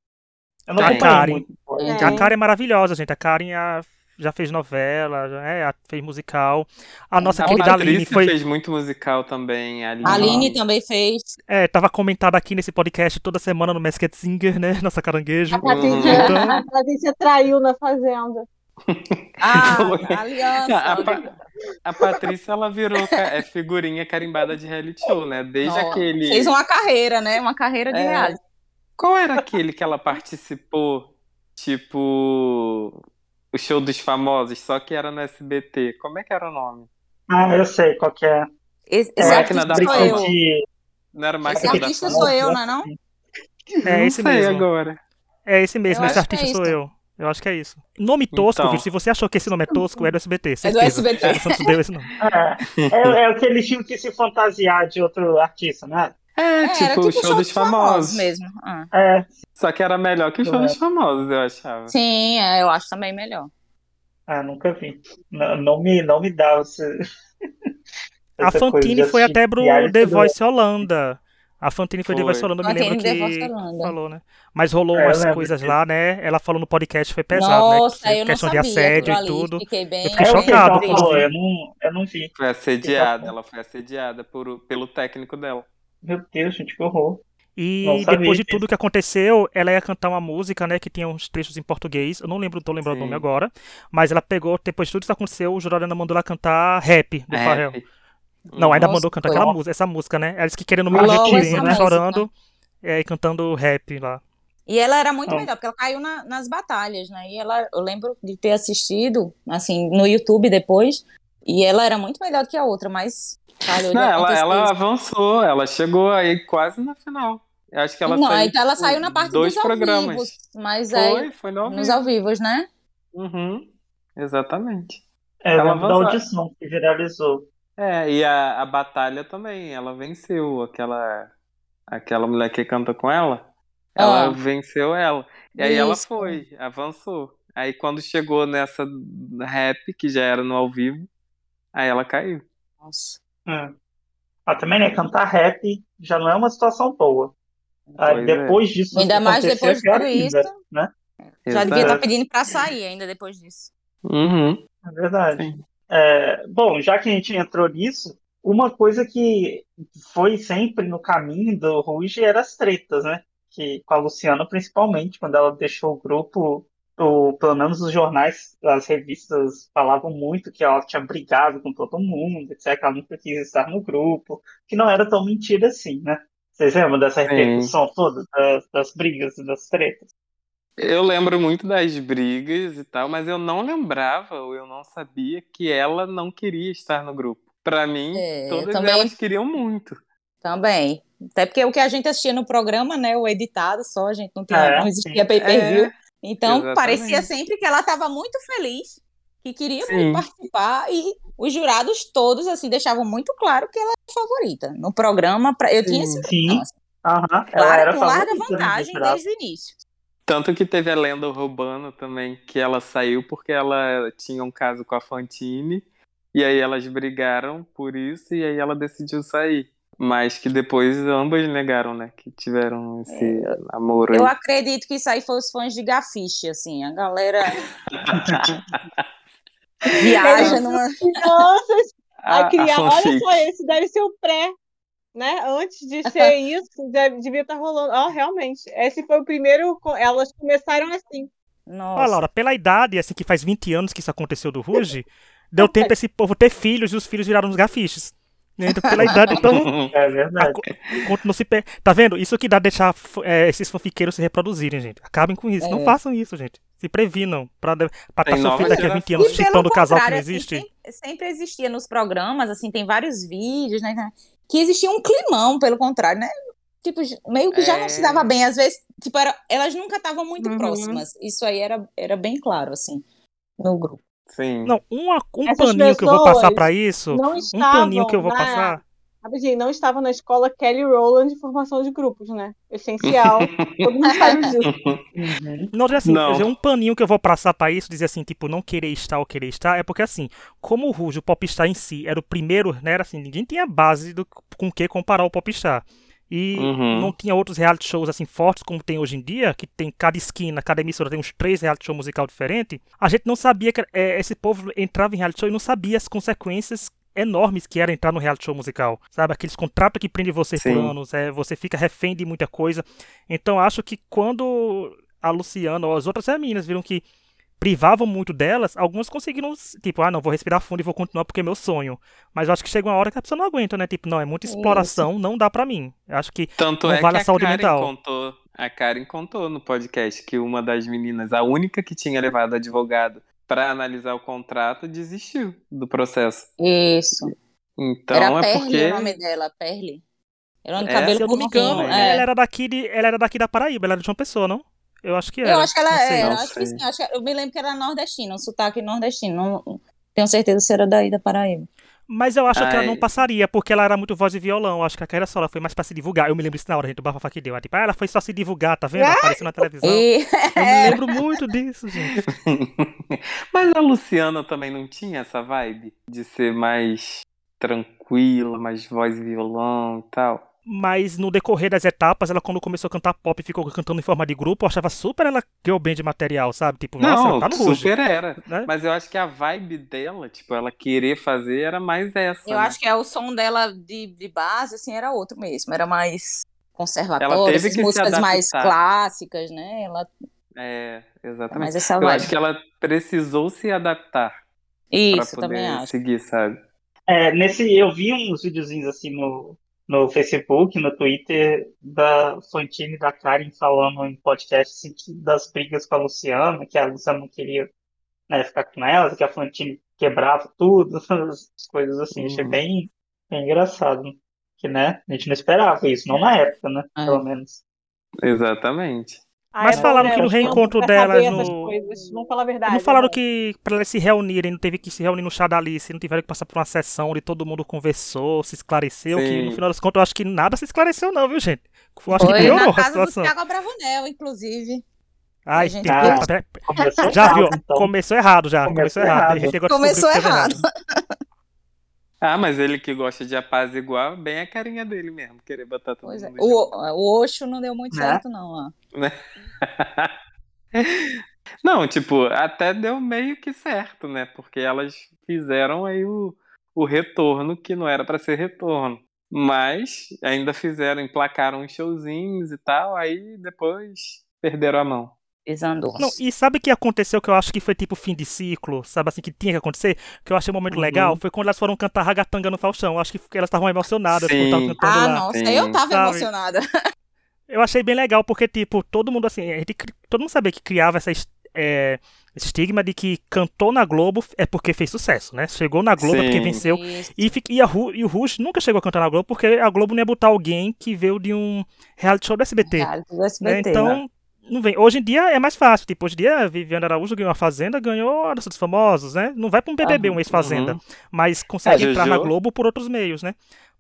Eu não A Karen. muito. É. A Karen é maravilhosa, gente. A Karen a- já fez novela, já é, fez musical. A nossa A querida Aline foi. fez muito musical também. A Aline, Aline também fez. É, tava comentada aqui nesse podcast toda semana no Masked Singer, né? Nossa caranguejo. A Patrícia, Então- a Patrícia traiu na fazenda. Ah, a aliança. A, Pa- a Patrícia, ela virou ca- é figurinha carimbada de reality show, né? Desde aquele... Fez uma carreira, né? Uma carreira de É. reality. Qual era aquele que ela participou? Tipo... O show dos famosos, só que era no SBT. Como é que era o nome? Ah, eu sei qual que é. Esse, É, esse Máquina da artista sou eu. de... Não era Esse Máquina da artista sou eu, não é não? É esse mesmo. agora. É esse mesmo, Eu esse que é artista sou eu. Eu acho que é isso. Nome tosco, Então. Se você achou que esse nome é tosco, é do SBT. É do certeza. SBT. O Santos deu esse nome. É, é, é aquele time que se fantasiar de outro artista, né? É, É, tipo, era o show, dos famosos. mesmo. Ah. É, Só que era melhor que o show É. dos famosos, eu achava. Sim, é, eu acho também melhor. ah, nunca vi. Não, não me, não me dá esse... A Fantine de foi até pro The do- Voice Holanda. A Fantine foi The. Voice Holanda, eu me lembro The que Voice Holanda. falou, né? Mas rolou É, eu umas coisas disso. lá, né? Ela falou no podcast, foi pesado, Nossa, né? eu não Questão de sabia assédio aquilo e tudo. Fiquei bem, Eu fiquei É que chocado triste. falou, eu não, eu não vi. Foi assediada, Que ela foi assediada por, pelo técnico dela. Meu Deus, gente, que horror. E Não sabia depois de tudo que aconteceu, ela ia cantar uma música, né, que tinha uns trechos em português. Eu não lembro, tô lembrando o Sim. nome agora. Mas ela pegou, depois de tudo isso aconteceu, o jurado ainda mandou ela cantar rap do É, Pharrell. Não, ainda Nossa, mandou cantar aquela música, essa música, né? Ela disse que querendo me essa né, música. chorando, é, e cantando rap lá. E ela era muito Ah. melhor, porque ela caiu na- nas batalhas, né? E ela, eu lembro de ter assistido, assim, no YouTube depois, e ela era muito melhor do que a outra, mas Não, ela, ela avançou, ela chegou aí quase na final. Eu acho que ela Não, saiu, então ela saiu na parte dois dos ao programas. vivos, mas aí, Foi, foi no ao nos vivo. ao vivos, né? Uhum, exatamente. É, Ela da audição que viralizou. É, e a, a batalha também, ela venceu aquela aquela mulher que canta com ela. Ela Ah. venceu ela. E aí ela Isso. foi, avançou. Aí quando chegou nessa rap, que já era no ao vivo, aí ela caiu. Nossa. É. Ah, também, né? Cantar rap já não é uma situação boa. Aí, é. depois disso Ainda mais depois de é tudo isso. né? Já devia Exato. estar pedindo pra sair ainda depois disso. Uhum. É verdade. É, bom, já que a gente entrou nisso, uma coisa que foi sempre no caminho do Ruge era as tretas, né? Que, com a Luciana, principalmente, quando ela deixou o grupo, o, pelo menos os jornais, as revistas falavam muito que ela tinha brigado com todo mundo, etc., que ela nunca quis estar no grupo, que não era tão mentira assim, né? Vocês lembram dessa Sim. repercussão toda, das, das brigas e das tretas? Eu lembro muito das brigas e tal, mas eu não lembrava ou eu não sabia que ela não queria estar no grupo. Pra mim, É, todas também- elas queriam muito. Também. Até porque o que a gente assistia no programa, né, o editado só, a gente não, tinha, É, não existia pay-per-view. É, então, exatamente. parecia sempre que ela estava muito feliz, que queria Sim. muito participar, e os jurados todos, assim, deixavam muito claro que ela era a favorita. No programa, pra- eu tinha Sim. esse Sim. assim, Aham, ela claro, era com larga né, vantagem desde o início. Tanto que teve a lenda urbana também, que ela saiu porque ela tinha um caso com a Fantine, e aí elas brigaram por isso, e aí ela decidiu sair. Mas que depois ambas negaram, né? Que tiveram esse amor aí. Eu acredito que isso aí foi os fãs de Gafiche, assim, a galera viaja numa... Crianças, A- a criar, a olha só, esse deve ser o pré, né? Antes de ser isso, deve, devia estar rolando. Ó, realmente, esse foi o primeiro, elas começaram assim. Nossa. Ó, Laura, pela idade, assim, que faz 20 anos que isso aconteceu do Ruge, deu tempo pra esse povo ter filhos e os filhos viraram os gafiches. Né? Então, pela idade, então, É verdade. enquanto não se per... Tá vendo? Isso que dá deixar é, esses fanfiqueiros se reproduzirem, gente. Acabem com isso. Não É. façam isso, gente. Se previnam. Pra, pra tá sofrendo daqui a 20 geração. anos chipando o casal que não assim, existe. sempre, sempre existia nos programas, assim, tem vários vídeos, né? Que existia um climão, pelo contrário, né? Tipo, meio que já não se É. dava bem. Às vezes, tipo, era, elas nunca estavam muito Uhum. próximas. Isso aí era, era bem claro, assim, no grupo. Sim. Não, uma- um Essas paninho que eu vou passar pra isso. Não Um paninho que eu vou na- passar. Rapidinho, não estava na escola Kelly Rowland de formação de grupos, né? Essencial. Todo mundo sabe disso. Uhum. Não, assim, Não. dizer, um paninho que eu vou passar pra isso, dizer assim, tipo, não querer estar ou querer estar, é porque assim, como o Ruge, o Popstar em si, era o primeiro, né, era assim, ninguém tinha base do, com o que comparar o Popstar. E Uhum. não tinha outros reality shows assim fortes como tem hoje em dia, que tem cada esquina, cada emissora tem uns três reality show musical diferentes. A gente não sabia que é, esse povo entrava em reality show e não sabia as consequências enormes que era entrar no reality show musical, sabe? Aqueles contratos que prendem você por Sim. anos, é, você fica refém de muita coisa. Então acho que quando a Luciana ou as outras meninas viram que privavam muito delas, algumas conseguiram, tipo, ah, não, vou respirar fundo e vou continuar porque é meu sonho. Mas eu acho que chega uma hora que a pessoa não aguenta, né? Tipo, não, é muita exploração, não dá pra mim. Eu acho que Tanto Não é vale que a saúde Karen mental. contou, a Karen contou no podcast que uma das meninas, a única que tinha levado advogado para analisar o contrato, desistiu do processo. Isso. Então era é Perle porque o nome dela, Perle. Era um É, cabelo se eu não me engano, é. ela era daqui de, ela era daqui da Paraíba, ela era de uma pessoa, não? Eu acho que era. Eu acho que ela não sei. é, eu não acho que sim. Acho que, eu me lembro que era nordestina, um sotaque nordestino. Não, tenho certeza se era daí da Paraíba. Mas eu acho que ela Ai. não passaria, porque ela era muito voz de violão. Eu acho que a carreira só ela foi mais pra se divulgar. Eu me lembro isso na hora, gente, o bafafá que deu. Ela, tipo, ah, ela foi só se divulgar, tá vendo? Apareceu na televisão. E Eu me lembro muito disso, gente. Mas a Luciana também não tinha essa vibe de ser mais tranquila, mais voz e violão e tal. Mas no decorrer das etapas, ela quando começou a cantar pop e ficou cantando em forma de grupo, eu achava super ela girl band de material, sabe? Tipo, nossa, não, ela tá no super era. né? Mas eu acho que a vibe dela, tipo, ela querer fazer era mais essa. eu né? acho que é o som dela de, de base, assim, era outro mesmo. Era mais Ela conservatório, teve essas músicas mais clássicas, né? Ela É, exatamente. mais essa Eu vibe. acho que ela precisou se adaptar Isso, pra também poder acho. seguir, sabe? É, nesse, eu vi uns videozinhos assim no, no Facebook, no Twitter, da Fantine e da Karen falando em podcast assim, das brigas com a Luciana, que a Luciana não queria né, ficar com ela, que a Fantine quebrava tudo, as coisas assim. Achei Uhum. bem, bem engraçado. Que, né, a gente não esperava isso, não na época, né, É. pelo menos. Exatamente. Ah, Mas é bom, falaram né? que no fãs reencontro delas no- coisas. Vamos falar a verdade. Não falaram é bom. que pra elas se reunirem, não teve que se reunir no chá da Alice, não tiveram que passar por uma sessão onde todo mundo conversou, se esclareceu, que Sim. no final das contas eu acho que nada se esclareceu não, viu, gente? Eu acho que Foi piorou na a casa do situação. Thiago Bravanel, inclusive. Ai, A gente já errado, viu? então. Começou errado já, começou, Começou errado. errado. A Começou que errado. Ah, mas ele que gosta de apaziguar, bem a carinha dele mesmo, querer botar todo Pois é. mundo junto. O, o Oxo não deu muito Né? certo, não. Ó. Não, tipo, até deu meio que certo, né? Porque elas fizeram aí o, o retorno que não era pra ser retorno. Mas ainda fizeram, emplacaram uns showzinhos e tal, aí depois perderam a mão. Desandou. Não, e sabe o que aconteceu que eu acho que foi tipo fim de ciclo? Sabe assim, que tinha que acontecer? Que eu achei um momento Uhum. legal? Foi quando elas foram cantar ragatanga no Faustão. Eu acho que elas estavam emocionadas por Sim. estar cantando Ah, lá. nossa, Sim, eu tava sabe? emocionada. Eu achei bem legal, porque, tipo, todo mundo assim, a gente, todo mundo sabia que criava essa, é, esse estigma de que cantou na Globo é porque fez sucesso, né? Chegou na Globo é porque Sim. venceu. Isso. E, e, a Ru- e o Rush nunca chegou a cantar na Globo porque a Globo não ia botar alguém que veio de um reality show do SBT. Reality do né? SBT. Então, não vem. Hoje em dia é mais fácil. Tipo, hoje em dia, Viviane Araújo ganhou a Fazenda, ganhou a Dança dos Famosos, né? Não vai pra um BBB, um ex-Fazenda. Uhum. Mas consegue É, entrar na. Globo por outros meios, né?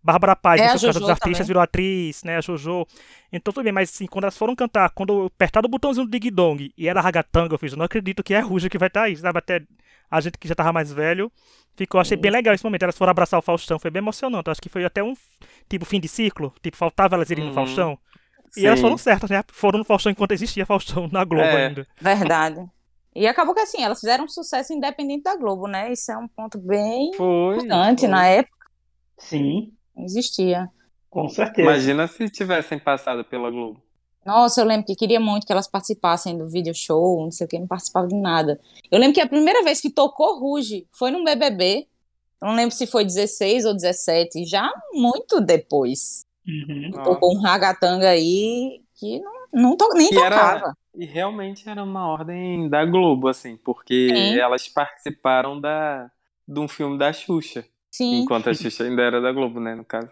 Bárbara Paz, É, que a foi cantora Jojo dos artistas, virou atriz, né? A Jojo. Então tudo bem, mas assim, quando elas foram cantar, quando apertaram o botãozinho do Dig Dong e era ragatanga, eu fiz, eu não acredito que é a Ruja que vai estar aí, sabe? Até a gente que já tava mais velho ficou, achei bem legal esse momento. Elas foram abraçar o Faustão, foi bem emocionante. Eu acho que foi até um tipo fim de ciclo, tipo, faltava elas irem no Uhum. Faustão. E Sim. elas foram certas, né? Foram no Faustão enquanto existia Faustão na Globo É. ainda. Verdade. E acabou que assim, elas fizeram um sucesso independente da Globo, né? Isso é um ponto bem Foi. importante. foi. Na época Sim, não existia. com certeza. Imagina se tivessem passado pela Globo. Nossa, eu lembro que queria muito que elas participassem do video show, não sei o que, não participavam de nada. Eu lembro que a primeira vez que tocou Ruge foi num BBB. Eu não lembro se foi 16 ou 17, já muito depois. Uhum. Ó. Tocou um ragatanga aí que não, não to- nem E era- tocava. E realmente era uma ordem da Globo, assim, porque Sim. elas participaram da, de um filme da Xuxa, Sim. enquanto a Xuxa ainda era da Globo, né, no caso.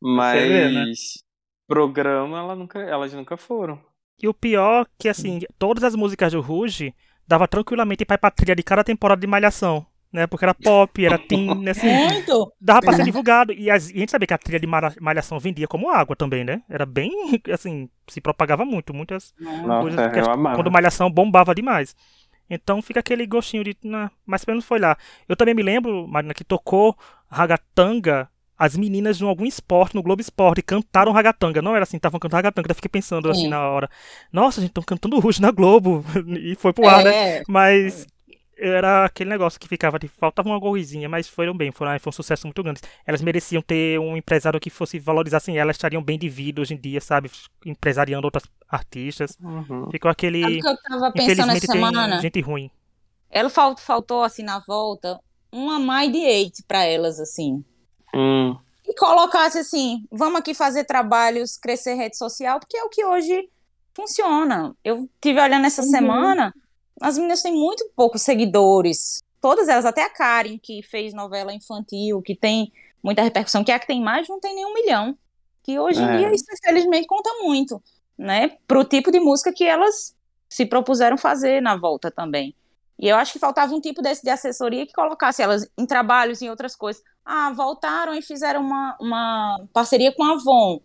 Você vê, né? Mas programa ela nunca, elas nunca foram. E o pior que, assim, todas as músicas do Ruge dava tranquilamente pra ir pra trilha de cada temporada de Malhação, né? Porque era pop, era teen, né? Assim, Muito. dava pra ser divulgado. E, as- e a gente sabia que a trilha de Malhação vendia como água também, né? Era bem, assim, se propagava muito, muitas Nossa, coisas. amava. quando Malhação bombava demais. Então fica aquele gostinho de. Nah, mas pelo menos foi lá. Eu também me lembro, Marina, que tocou ragatanga. As meninas de algum esporte, no Globo Esporte, cantaram ragatanga. Não era assim, estavam cantando ragatanga. Eu fiquei pensando assim Sim. na hora. Nossa, gente, estão cantando Ruge na Globo. e foi pro ar, né? É, Mas era aquele negócio que ficava de faltava uma coisinha, mas foram bem, foram, foi um sucesso muito grande. Elas mereciam ter um empresário que fosse valorizassem elas, estariam bem de vida hoje em dia, sabe? Empresariando outras artistas. Uhum. Ficou aquele. O que eu tava pensando Infelizmente essa tem semana? gente ruim. Ela fal- faltou, assim, na volta, uma Mind Eight pra elas, assim. Hum, E colocasse assim, vamos aqui fazer trabalhos, crescer rede social, porque é o que hoje funciona. Eu tive olhando essa Uhum. semana, as meninas têm muito poucos seguidores. Todas elas, até a Karen, que fez novela infantil, que tem muita repercussão, que é a que tem mais, não tem nem um milhão. Que hoje em É. dia isso, infelizmente, conta muito, né? Pro tipo de música que elas se propuseram fazer na volta também. E eu acho que faltava um tipo desse de assessoria que colocasse elas em trabalhos, em outras coisas. Ah, voltaram e fizeram uma, uma parceria com a Avon.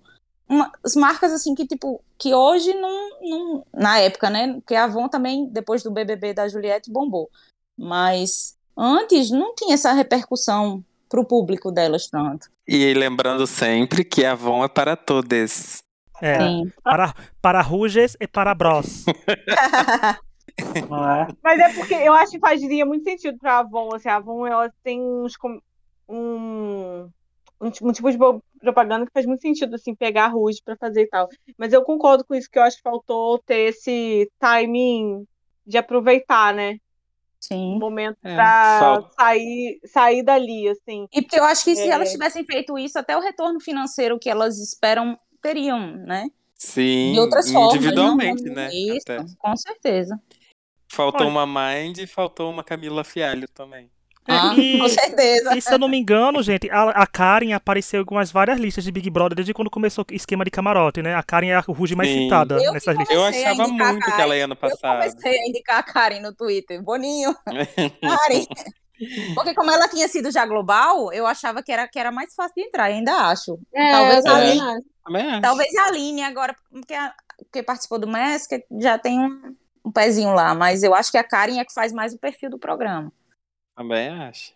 Uma, as marcas assim que tipo que hoje não, não na época né porque a Avon também depois do BBB da Juliette bombou mas antes não tinha essa repercussão pro público delas tanto E lembrando sempre que a Avon é para todos. É, Sim. para, para Ruges e para Bros. Não é? Mas é porque eu acho que faria muito sentido pra Avon. Assim, a Avon ela tem uns, um, um, ti- um tipo de propaganda que faz muito sentido, assim, pegar a Rouge pra fazer e tal. Mas eu concordo com isso, que eu acho que faltou ter esse timing de aproveitar, né? O Sim. momento É, pra falta- sair, sair dali, assim. E porque eu acho que se É. elas tivessem feito isso, até o retorno financeiro que elas esperam teriam, né? Sim, De outras formas. individualmente, não- né? Isso, Até. com certeza. Faltou Olha. uma Mind e faltou uma Camila Fialho também. Ah, E- com certeza. E se eu não me engano, gente, a, a Karen apareceu em algumas várias listas de Big Brother desde quando começou o esquema de camarote, né? A Karen é a Ruge mais Sim. citada Eu nessas listas. Eu achava muito que ela ia no Eu passado. comecei a indicar a Karen no Twitter. Boninho, Karen. Porque como ela tinha sido já global, eu achava que era, que era mais fácil de entrar, ainda acho. Talvez eu a Aline- acho. Talvez a Aline agora, porque, a- porque participou do Mask, já tem um, um pezinho lá, mas eu acho que a Karen é que faz mais o perfil do programa. Também acho.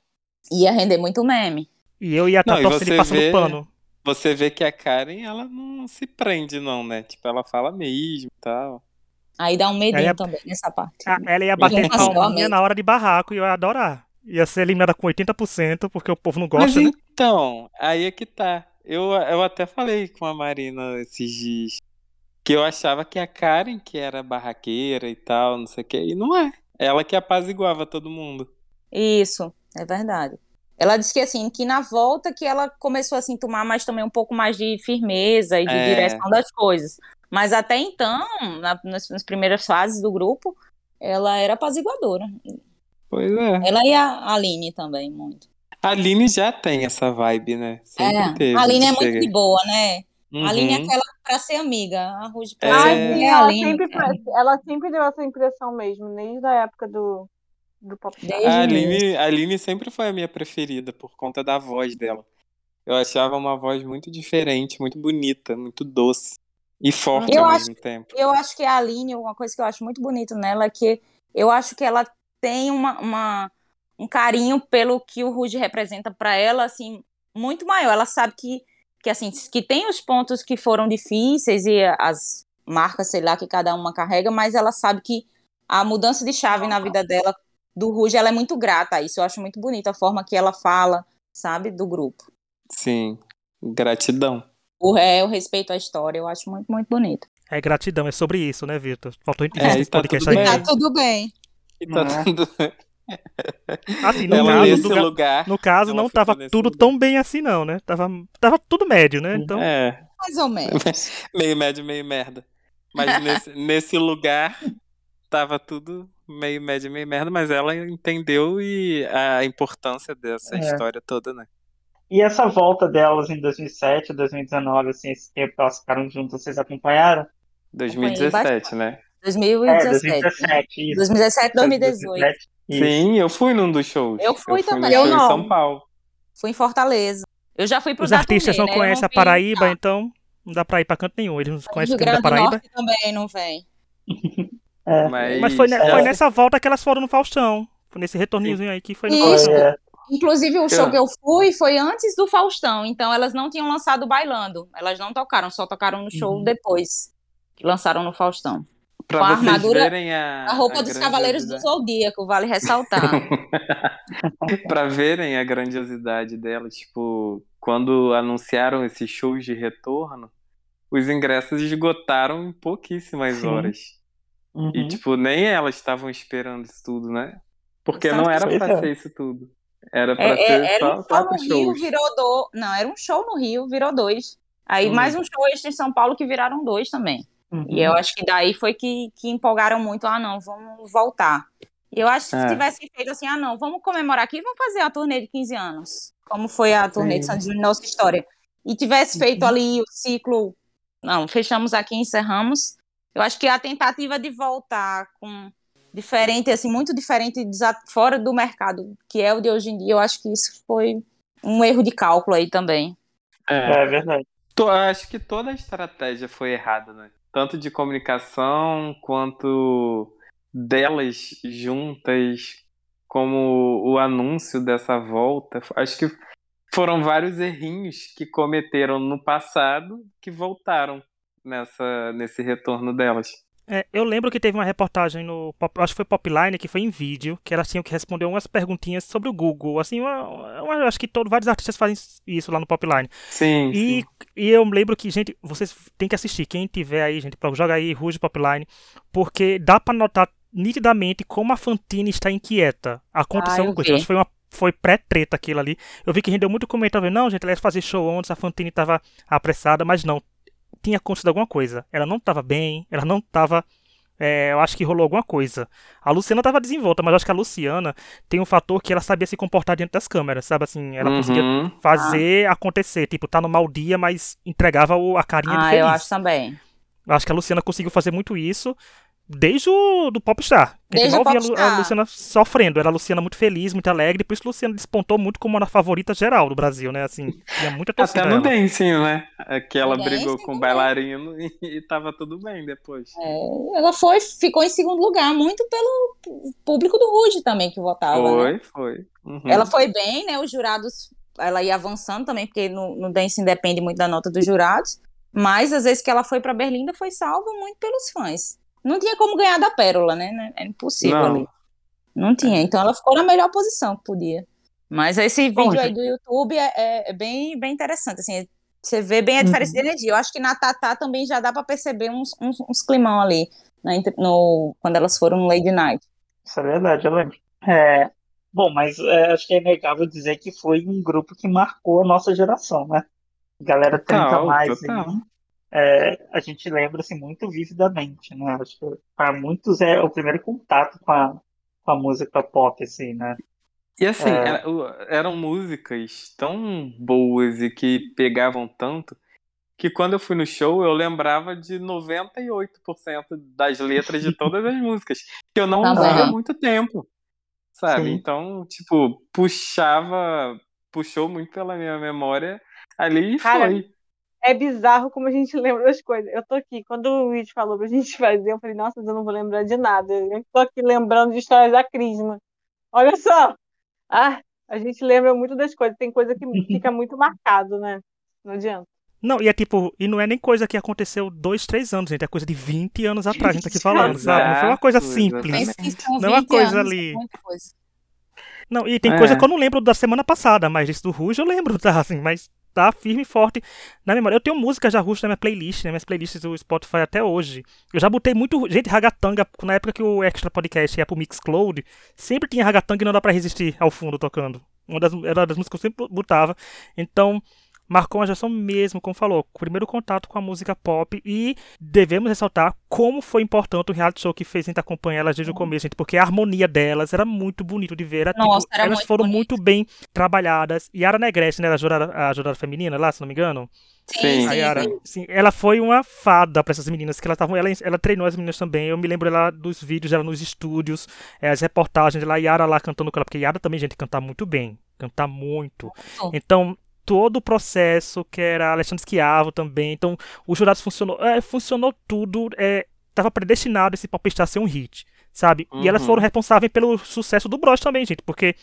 Ia render muito meme. E eu ia estar torcendo e passando vê- pano. Você vê que a Karen, ela não se prende, não, né? Tipo, ela fala mesmo e tal. Aí dá um medinho é- também nessa parte. A- Ela ia bater palminha na hora de barraco e eu ia adorar. Ia ser eliminada com 80%, porque o povo não Mas gosta, né? então, aí é que tá. Eu, eu até falei com a Marina esses dias que eu achava que a Karen que era barraqueira e tal, não sei o quê, e não é. Ela que apaziguava todo mundo. Isso, é verdade. Ela disse que assim, que na volta que ela começou assim, tomar mais também um pouco mais de firmeza e de É. direção das coisas. Mas até então, na- nas, nas primeiras fases do grupo, ela era apaziguadora. Pois é. Ela e a Aline também, muito. A Aline já tem essa vibe, né? Sempre É, teve. a Aline é muito de boa, né? Uhum. A Aline é aquela pra ser amiga. A Ruge pra É. Ser é a ela Aline. sempre, foi- ela sempre deu essa impressão mesmo, desde a época do, do pop Desde A. Aline, a Aline sempre foi a minha preferida por conta da voz dela. Eu achava uma voz muito diferente, muito bonita, muito doce e forte Eu ao acho- mesmo tempo. Eu acho que a Aline, uma coisa que eu acho muito bonito nela é que eu acho que ela tem uma, uma- um carinho pelo que o Ruge representa pra ela, assim, muito maior. Ela sabe que, que, assim, que tem os pontos que foram difíceis e as marcas, sei lá, que cada uma carrega, mas ela sabe que a mudança de chave na vida dela, do Ruge, ela é muito grata a isso. Eu acho muito bonito a forma que ela fala, sabe, do grupo. Sim, gratidão. O, é, o respeito à história, eu acho muito, muito bonito. É gratidão, é sobre isso, né, Vitor? Faltou É, entender e esse tá podcast tudo aí. bem. Tá tudo bem. E tá Né? tudo... Assim, no Ela caso, do ga- lugar. no caso não tava tudo lugar. tão bem assim, não, né? Tava, tava tudo médio, né? Então, É, Mais ou menos. meio médio, meio merda. Mas nesse, nesse lugar tava tudo meio médio, meio merda, mas ela entendeu e a importância dessa É. história toda, né? E essa volta delas em 2007, 2019, assim, esse tempo que elas ficaram juntas, vocês acompanharam? 2017, né? 2017. É, 2017, isso. 2017, 2018. 2017, isso. Sim, eu fui num dos shows. Eu fui no também. show Eu em não. São Paulo. Fui em Fortaleza. Eu já fui pro os da artistas turnê, não né? Eu conhecem a Paraíba, então não dá pra ir pra canto nenhum. Eles não conhecem Rio o da Grande do Paraíba. Norte também não vem. É. Mas, Mas foi, ne- É. foi nessa volta que elas foram no Faustão. Foi nesse retorninhozinho aí que foi no Isso. Faustão. É, Inclusive, o show Eu- que eu fui foi antes do Faustão, então elas não tinham lançado Bailando. Elas não tocaram, só tocaram no show Uhum. depois. Que lançaram no Faustão. pra com a armadura- verem a. A roupa a dos Cavaleiros do Zodíaco, vale ressaltar. pra verem a grandiosidade dela, tipo, quando anunciaram esses shows de retorno, os ingressos esgotaram em pouquíssimas Sim. horas. Uhum. E, tipo, nem elas estavam esperando isso tudo, né? Porque Exato. não era pra é. ser isso tudo. Era pra É- é- ser era só um show no Rio, shows. virou dois. Não, era um show no Rio, virou dois. Aí Hum. mais um show extra em São Paulo que viraram dois também. Uhum. E eu acho que daí foi que, que empolgaram muito, ah não, vamos voltar. E eu acho que É. se tivessem feito assim, ah não, vamos comemorar aqui, vamos fazer a turnê de 15 anos, como foi a turnê de Sim. Santos Júnior Nossa História. E tivesse feito ali o ciclo, não, fechamos aqui, encerramos. Eu acho que a tentativa de voltar com diferente, assim, muito diferente, fora do mercado, que é o de hoje em dia, eu acho que isso foi um erro de cálculo aí também. É. É verdade. To- Acho que toda a estratégia foi errada, né? Tanto de comunicação quanto delas juntas, como o anúncio dessa volta. Acho que foram vários errinhos que cometeram no passado que voltaram nessa, nesse retorno delas. É, eu lembro que teve uma reportagem no. Acho que foi Popline, que foi em vídeo, que elas tinham que responder umas perguntinhas sobre o Google. Assim, uma- uma- acho que todo, vários artistas fazem isso lá no Popline. Sim, E, sim. e eu lembro que, gente, vocês têm que assistir. Quem tiver aí, gente, joga aí Ruge Popline, porque dá pra notar nitidamente como a Fantine está inquieta. Aconteceu Ah, eu alguma coisa. Eu Acho que foi uma. Foi pré-treta aquilo ali. Eu vi que rendeu muito comentário. Não, gente, ela ia fazer show antes, a Fantine estava apressada, mas não. Tinha acontecido alguma coisa. Ela não estava bem, ela não estava. eu acho que rolou alguma coisa. A Luciana estava desenvolta, mas eu acho que a Luciana tem um fator que ela sabia se comportar diante das câmeras, sabe assim? Ela conseguia Uhum. fazer acontecer. Tipo, tá no mau dia, mas entregava o- a carinha de Ah, feliz. eu acho também. Eu acho que a Luciana conseguiu fazer muito isso desde o do Popstar. A gente Desde mal o via a. Luciana sofrendo. Era a Luciana muito feliz, muito alegre. Por isso a Luciana despontou muito como a favorita geral do Brasil, né? Assim, tinha muita torcida Até no ela. dancing, né? Que ela No brigou com o bailarino e, e tava tudo bem depois. É, ela foi, ficou em segundo lugar, muito pelo público do Ruge também que votava. né? Foi, foi. Uhum. Ela foi bem, né? Os jurados, ela ia avançando também, porque no, no dancing depende muito da nota dos jurados. Mas às vezes que ela foi pra Berlinda foi salva muito pelos fãs. Não tinha como ganhar da Pérola, né? É impossível Não. ali. Não tinha. Então ela ficou na melhor posição que podia. Mas esse Bom, vídeo aí gente. do YouTube é, é- é bem, bem interessante. Assim, você vê bem a diferença Uhum. de energia. Eu acho que na Tatá também já dá pra perceber uns, uns, uns climão ali, inter- no, quando elas foram no Lady Night. Isso é verdade, eu lembro. É, bom, mas é, acho que é inegável dizer que foi um grupo que marcou a nossa geração, né? Galera 30 Total, mais total. aí. É, a gente lembra assim, muito vividamente, né? Acho que para muitos é o primeiro contato com a, com a música pop, assim, né? E assim, é... era, eram músicas tão boas e que pegavam tanto que quando eu fui no show eu lembrava de 98% das letras de todas as músicas, que eu não tá ouvia há muito tempo, sabe? Sim. Então, tipo, puxava, puxou muito pela minha memória ali e Cara, foi. É bizarro como a gente lembra das coisas. Eu tô aqui, quando o Luiz falou pra gente fazer, eu falei, nossa, eu não vou lembrar de nada. Eu tô aqui lembrando de histórias da Crisma. Olha só! Ah, a gente lembra muito das coisas. Tem coisa que fica muito marcado, né? Não adianta. Não, e é tipo, e não é nem coisa que aconteceu dois, três anos, gente. É coisa de 20 anos atrás, a gente tá aqui falando, sabe? Não foi uma coisa simples. Não é uma coisa anos, ali. Não, e tem é. coisa que eu não lembro da semana passada, mas isso do Ruge eu lembro, tá? Assim, mas tá firme e forte na memória. Eu tenho músicas já Ruge na minha playlist, né? Minhas playlists do Spotify até hoje. Eu já botei muito. Gente, Ragatanga, na época que o Extra Podcast ia pro Mixcloud, sempre tinha Ragatanga e não dá pra resistir ao fundo tocando. Uma das, era uma das músicas que eu sempre botava. Então, marcou uma geração mesmo, como falou, primeiro contato com a música pop e devemos ressaltar como foi importante o reality show que fez a gente acompanhar elas desde o começo, gente, porque a harmonia delas era muito bonito de ver. Era, tipo, Nossa, tipo, era elas muito foram bonito. muito bem trabalhadas. Yara Negrete, né, a jurada, a jurada feminina lá, se não me engano. Sim, a Yara, sim. ela foi uma fada para essas meninas que ela estavam, ela, ela treinou as meninas também. Eu me lembro ela dos vídeos dela nos estúdios, é, as reportagens dela, Yara lá cantando com ela, porque Yara também gente cantar muito bem, cantar muito. Então, todo o processo, que era Alexandre Schiavo também. Então, os jurados funcionou, é, funcionou tudo, estava é, predestinado esse Popstar ser um hit, sabe? Uhum. E elas foram uhum. responsáveis pelo sucesso do Bros também, gente, porque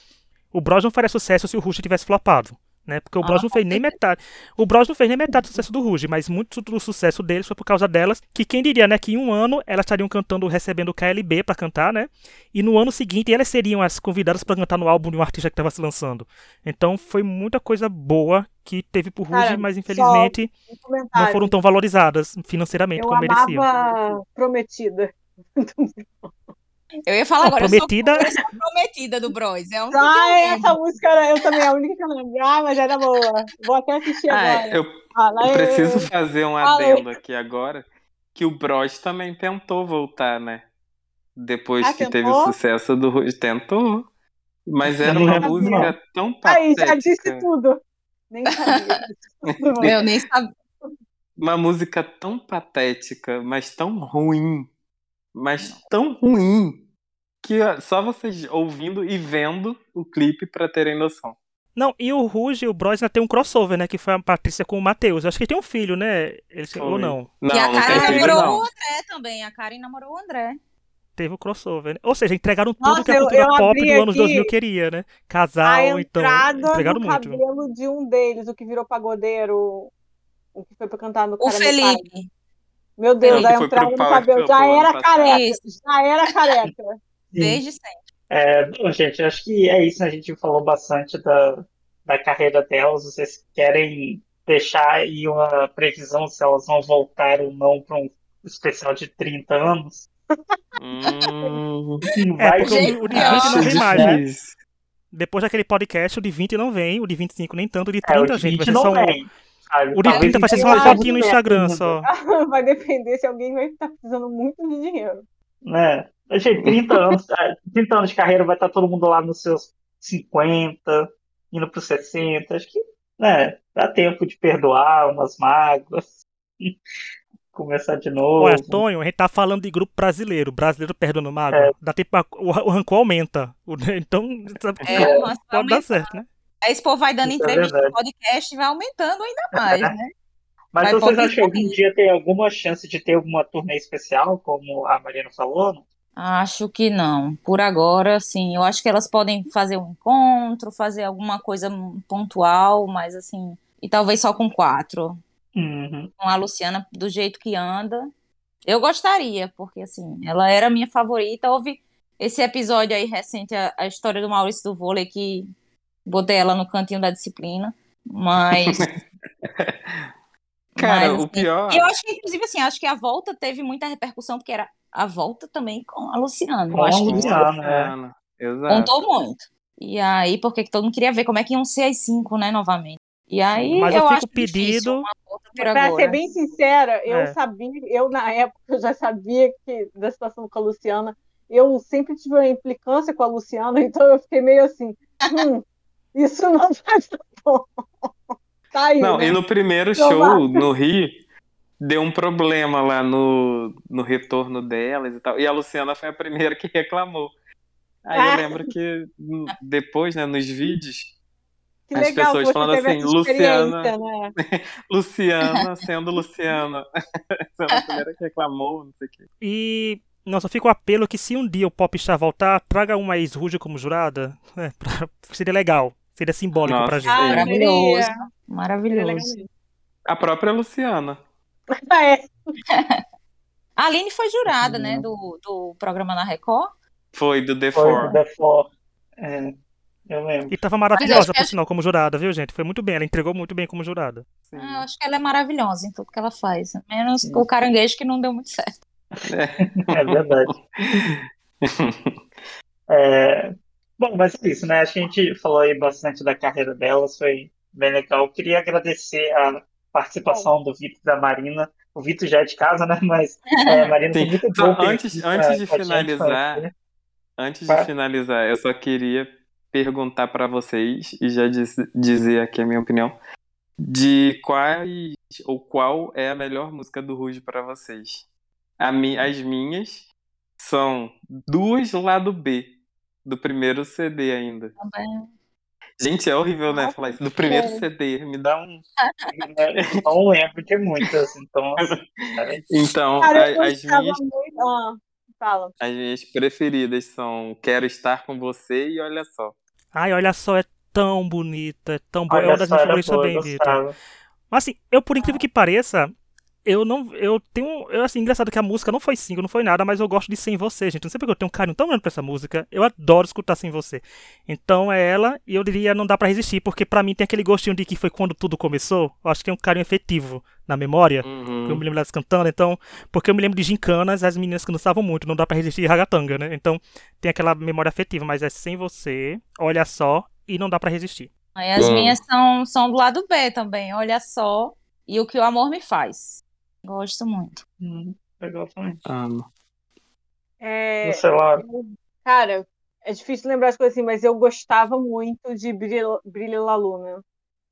o Bros não faria sucesso se o Rush tivesse flopado né? Porque o Bros ah, não fez nem metade. O Bros não fez nem metade do sucesso do Ruge, mas muito do sucesso deles foi por causa delas, que quem diria, né, que em um ano elas estariam cantando, recebendo o KLB para cantar, né? E no ano seguinte elas seriam as convidadas para cantar no álbum de um artista que estava se lançando. Então foi muita coisa boa que teve por Ruge, mas infelizmente um não foram tão valorizadas financeiramente eu como mereciam. Prometida. Eu ia falar agora, prometida... eu sou prometida do Bros. É um ah, essa música eu também, a única que eu lembro. mas era boa. Vou até assistir ah, agora. Eu, eu preciso fazer um adendo aqui agora, que o Bros também tentou voltar, né? Depois ah, que tentou? teve o sucesso do Ruge. Tentou. Mas era uma música tão patética. Aí, já disse tudo. Nem sabia. eu nem sabia. Uma música tão patética, mas tão ruim mas tão ruim que só vocês ouvindo e vendo o clipe para terem noção. Não, e o Ruge e o Bros tem um crossover, né? Que foi a Patrícia com o Matheus. Acho que tem um filho, né? Eles, ou não? não? E a Karen namorou o André também. A Karen namorou o André. Teve o crossover. Né? Ou seja, entregaram tudo Nossa, que a cultura eu, eu pop do anos 2000 queria, né? Casal, então. Entregaram muito. O cabelo de um deles, o que virou pagodeiro, o que foi pra cantar no O Felipe. Meu Deus, a entrada no cabelo já era careca, já era careca. Desde sempre. É, bom, gente, acho que é isso. A gente falou bastante da, da carreira delas. Vocês querem deixar aí uma previsão se elas vão voltar ou não para um especial de 30 anos? Hum, é, porque o, o de 20 não vem mais, né? Depois daquele podcast, o de 20 não vem, o de 25 nem tanto, o de 30, é, o de gente, vai ser só um. O de 30 vai ser só uma fotinho no Instagram só. Vai depender se alguém vai estar precisando muito de dinheiro. Né? Gente, 30 anos, 30 anos de carreira vai estar todo mundo lá nos seus 50, indo para os 60. Acho que né, dá tempo de perdoar umas mágoas. Começar de novo. Olha, Tonho, a gente tá falando de grupo brasileiro. Brasileiro perdendo mágoa. É. Dá tempo, o, o rancor aumenta. Então, é, pode dar certo, né? Aí esse povo vai dando Isso é entrevista é no podcast e vai aumentando ainda mais, né? Mas vai vocês acham que algum dia tem alguma chance de ter alguma turnê especial, como a Mariana falou? Acho que não. Por agora, sim. Eu acho que elas podem fazer um encontro, fazer alguma coisa pontual, mas assim. E talvez só com quatro. Uhum. Com a Luciana do jeito que anda. Eu gostaria, porque assim, ela era a minha favorita. Houve esse episódio aí recente, a, a história do Maurício do vôlei, que botei ela no cantinho da disciplina, mas. Cara, mas, o assim, pior. Eu acho que, inclusive, assim, acho que a volta teve muita repercussão, porque era a volta também com a Luciana. Com a Luciana, é. Contou muito. E aí, porque todo mundo queria ver como é que iam ser as cinco, né, novamente. E aí, mas eu, eu fico pedido. agora. ser bem sincera, eu É. sabia, eu na época eu já sabia que da situação com a Luciana, eu sempre tive uma implicância com a Luciana, então eu fiquei meio assim, hum, isso não vai dar bom. Tá aí, Não, né? e no primeiro Então, show, no Rio, deu um problema lá no, no retorno delas e tal. E a Luciana foi a primeira que reclamou. Aí eu Ah. lembro que hum, depois, né, nos vídeos, que as legal pessoas falando assim, Luciana, né? Luciana sendo Luciana. Sendo a primeira que reclamou, não sei o quê. E, nossa, fica o apelo que se um dia o Popstar voltar, traga uma ex-Ruge como jurada. É, pra- seria legal. Seria simbólico Nossa, pra gente. Ah, Maravilhoso. seria- Maravilhoso. A própria Luciana. Ah, é. A Aline foi jurada, Uhum. né, do, do programa na Record. Foi do The Foi Four. do The Four. É, eu lembro. E tava maravilhosa, por acho- sinal, como jurada, viu, gente? Foi muito bem, ela entregou muito bem como jurada. Sim. Ah, eu acho que ela é maravilhosa em tudo que ela faz. Menos Sim. o caranguejo que não deu muito certo. É verdade. É, Bom, mas é isso, né? A gente falou aí bastante da carreira delas, foi bem legal. Eu queria agradecer a participação do Vitor e da Marina. O Vitor já é de casa, né? Mas é, a Marina foi Sim. muito ter antes, antes de gente, finalizar, conhecer. Antes de finalizar, eu só queria perguntar pra vocês e já diz- dizer aqui a minha opinião de quais ou qual é a melhor música do Ruge pra vocês. Mi- as minhas são duas lado B do primeiro CD ainda. Também. Gente, é horrível, né, falar isso. Do primeiro sério. CD, me dá um. Não lembro de muitas, então. assim, cara, Então, Cara, as minhas, muito. Ah, fala. as minhas preferidas são Quero Estar com Você e Olha Só. Ai, olha só, é tão bonita, é tão boa. É Olha uma das só, minhas favoritas também, Vitor. Mas assim, eu por incrível que pareça, eu não. Eu tenho. Eu, assim, engraçado que a música não foi single, não foi nada, mas eu gosto de Sem Você, gente. Não sei porque eu tenho um carinho tão grande pra essa música. Eu adoro escutar Sem Você. Então é ela, e eu diria não dá pra resistir, porque pra mim tem aquele gostinho de que foi quando tudo começou. Eu acho que tem um carinho efetivo na memória. Uhum. Eu me lembro delas cantando, então. Porque eu me lembro de gincanas, as meninas que dançavam muito, não dá pra resistir ragatanga, né? Então tem aquela memória afetiva, mas é sem você, olha só, e não dá pra resistir. Aí as Bom. minhas são, são do lado B também, olha só. E o que o amor me faz. Gosto muito. Hum, legal também. Amo. É, Sei lá. cara, é difícil lembrar as coisas assim, mas eu gostava muito de Brilho, Brilho La Luna.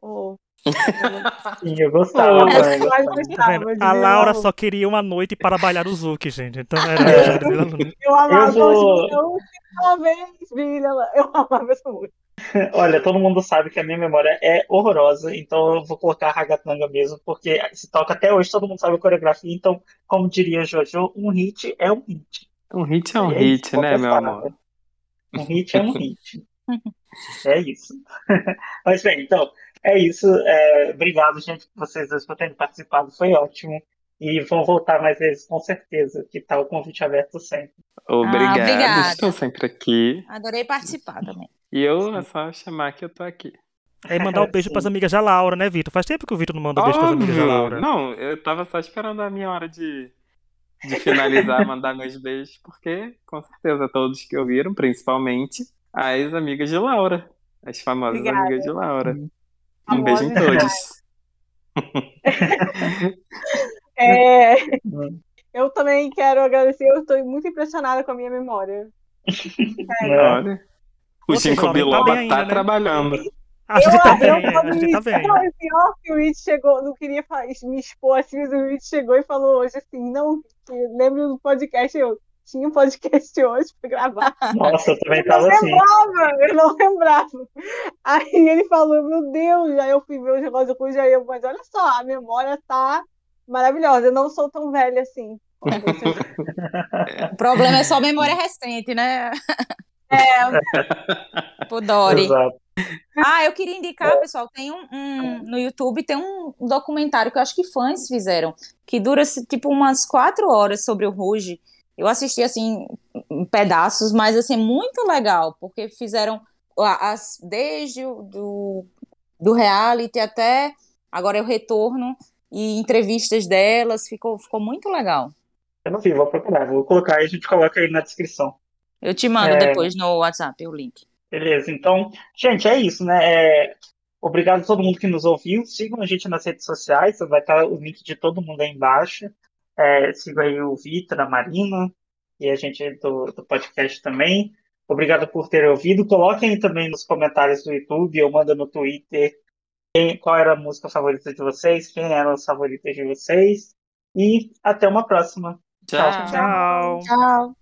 Oh, Sim, eu gostava Oh, também. eu gostava. Tá gostava vendo? de A Laura La só queria uma noite para bailar o Zuki, gente. Então era É. Eu amava Eu vou- La Eu amava essa música. Olha, todo mundo sabe que a minha memória é horrorosa, então eu vou colocar Ragatanga mesmo, porque se toca até hoje, todo mundo sabe a coreografia, então, como diria Jojo, um hit é um hit. Um hit é um É hit, isso, né, meu parada. amor? Um hit é um hit. É isso. Mas bem, então, é isso. É, obrigado, gente, por vocês dois por terem participado, foi ótimo. E vão voltar mais vezes, com certeza, que tá o convite aberto sempre. Obrigado, obrigada. estou sempre aqui. Adorei participar também. E eu é só chamar que eu tô aqui. Aí mandar um beijo pras amigas da Laura, né, Vitor? Faz tempo que o Vitor não manda um beijo pras amigas da. Laura. Não, eu tava só esperando a minha hora de, de finalizar, mandar meus beijos, porque com certeza todos que ouviram, principalmente as amigas de Laura. As famosas Obrigada. amigas de Laura. Um beijo em todos. É, eu também quero agradecer, eu estou muito impressionada com a minha memória. Olha. O tá Biloba tá ainda, né? trabalhando. A gente tá bem, eu, a gente tá bem. Não, pior que o Rich chegou, não queria me expor assim, mas o Rich chegou e falou hoje assim, não, que lembro do podcast, eu tinha um podcast hoje pra gravar. Nossa, eu também Eu não tava assim. lembrava, eu não lembrava. Aí ele falou, meu Deus, aí eu fui ver os negócios com o Jair, mas olha só, a memória tá maravilhosa, eu não sou tão velha assim. como vocês. O problema é só memória recente, né? É. Pro Dory. Exato. Ah, eu queria indicar, pessoal, tem um, um- no YouTube tem um documentário que eu acho que fãs fizeram, que dura tipo umas quatro horas sobre o Ruge. Eu assisti assim em pedaços, mas assim é muito legal, porque fizeram as desde o do, do reality até agora é o retorno e entrevistas delas, ficou, ficou muito legal. Eu não vi, vou procurar. Vou colocar e a gente coloca aí na descrição. Eu te mando É. depois no WhatsApp o link. Beleza, então, gente, é isso, né? É, Obrigado a todo mundo que nos ouviu. Sigam a gente nas redes sociais, vai estar o link de todo mundo aí embaixo. É, sigam aí o Vitor, a Marina e a gente do, do podcast também. Obrigado por ter ouvido. Coloquem também nos comentários do YouTube ou manda no Twitter quem, qual era a música favorita de vocês, quem eram os favoritos de vocês. E até uma próxima. Tchau. Tchau. Tchau.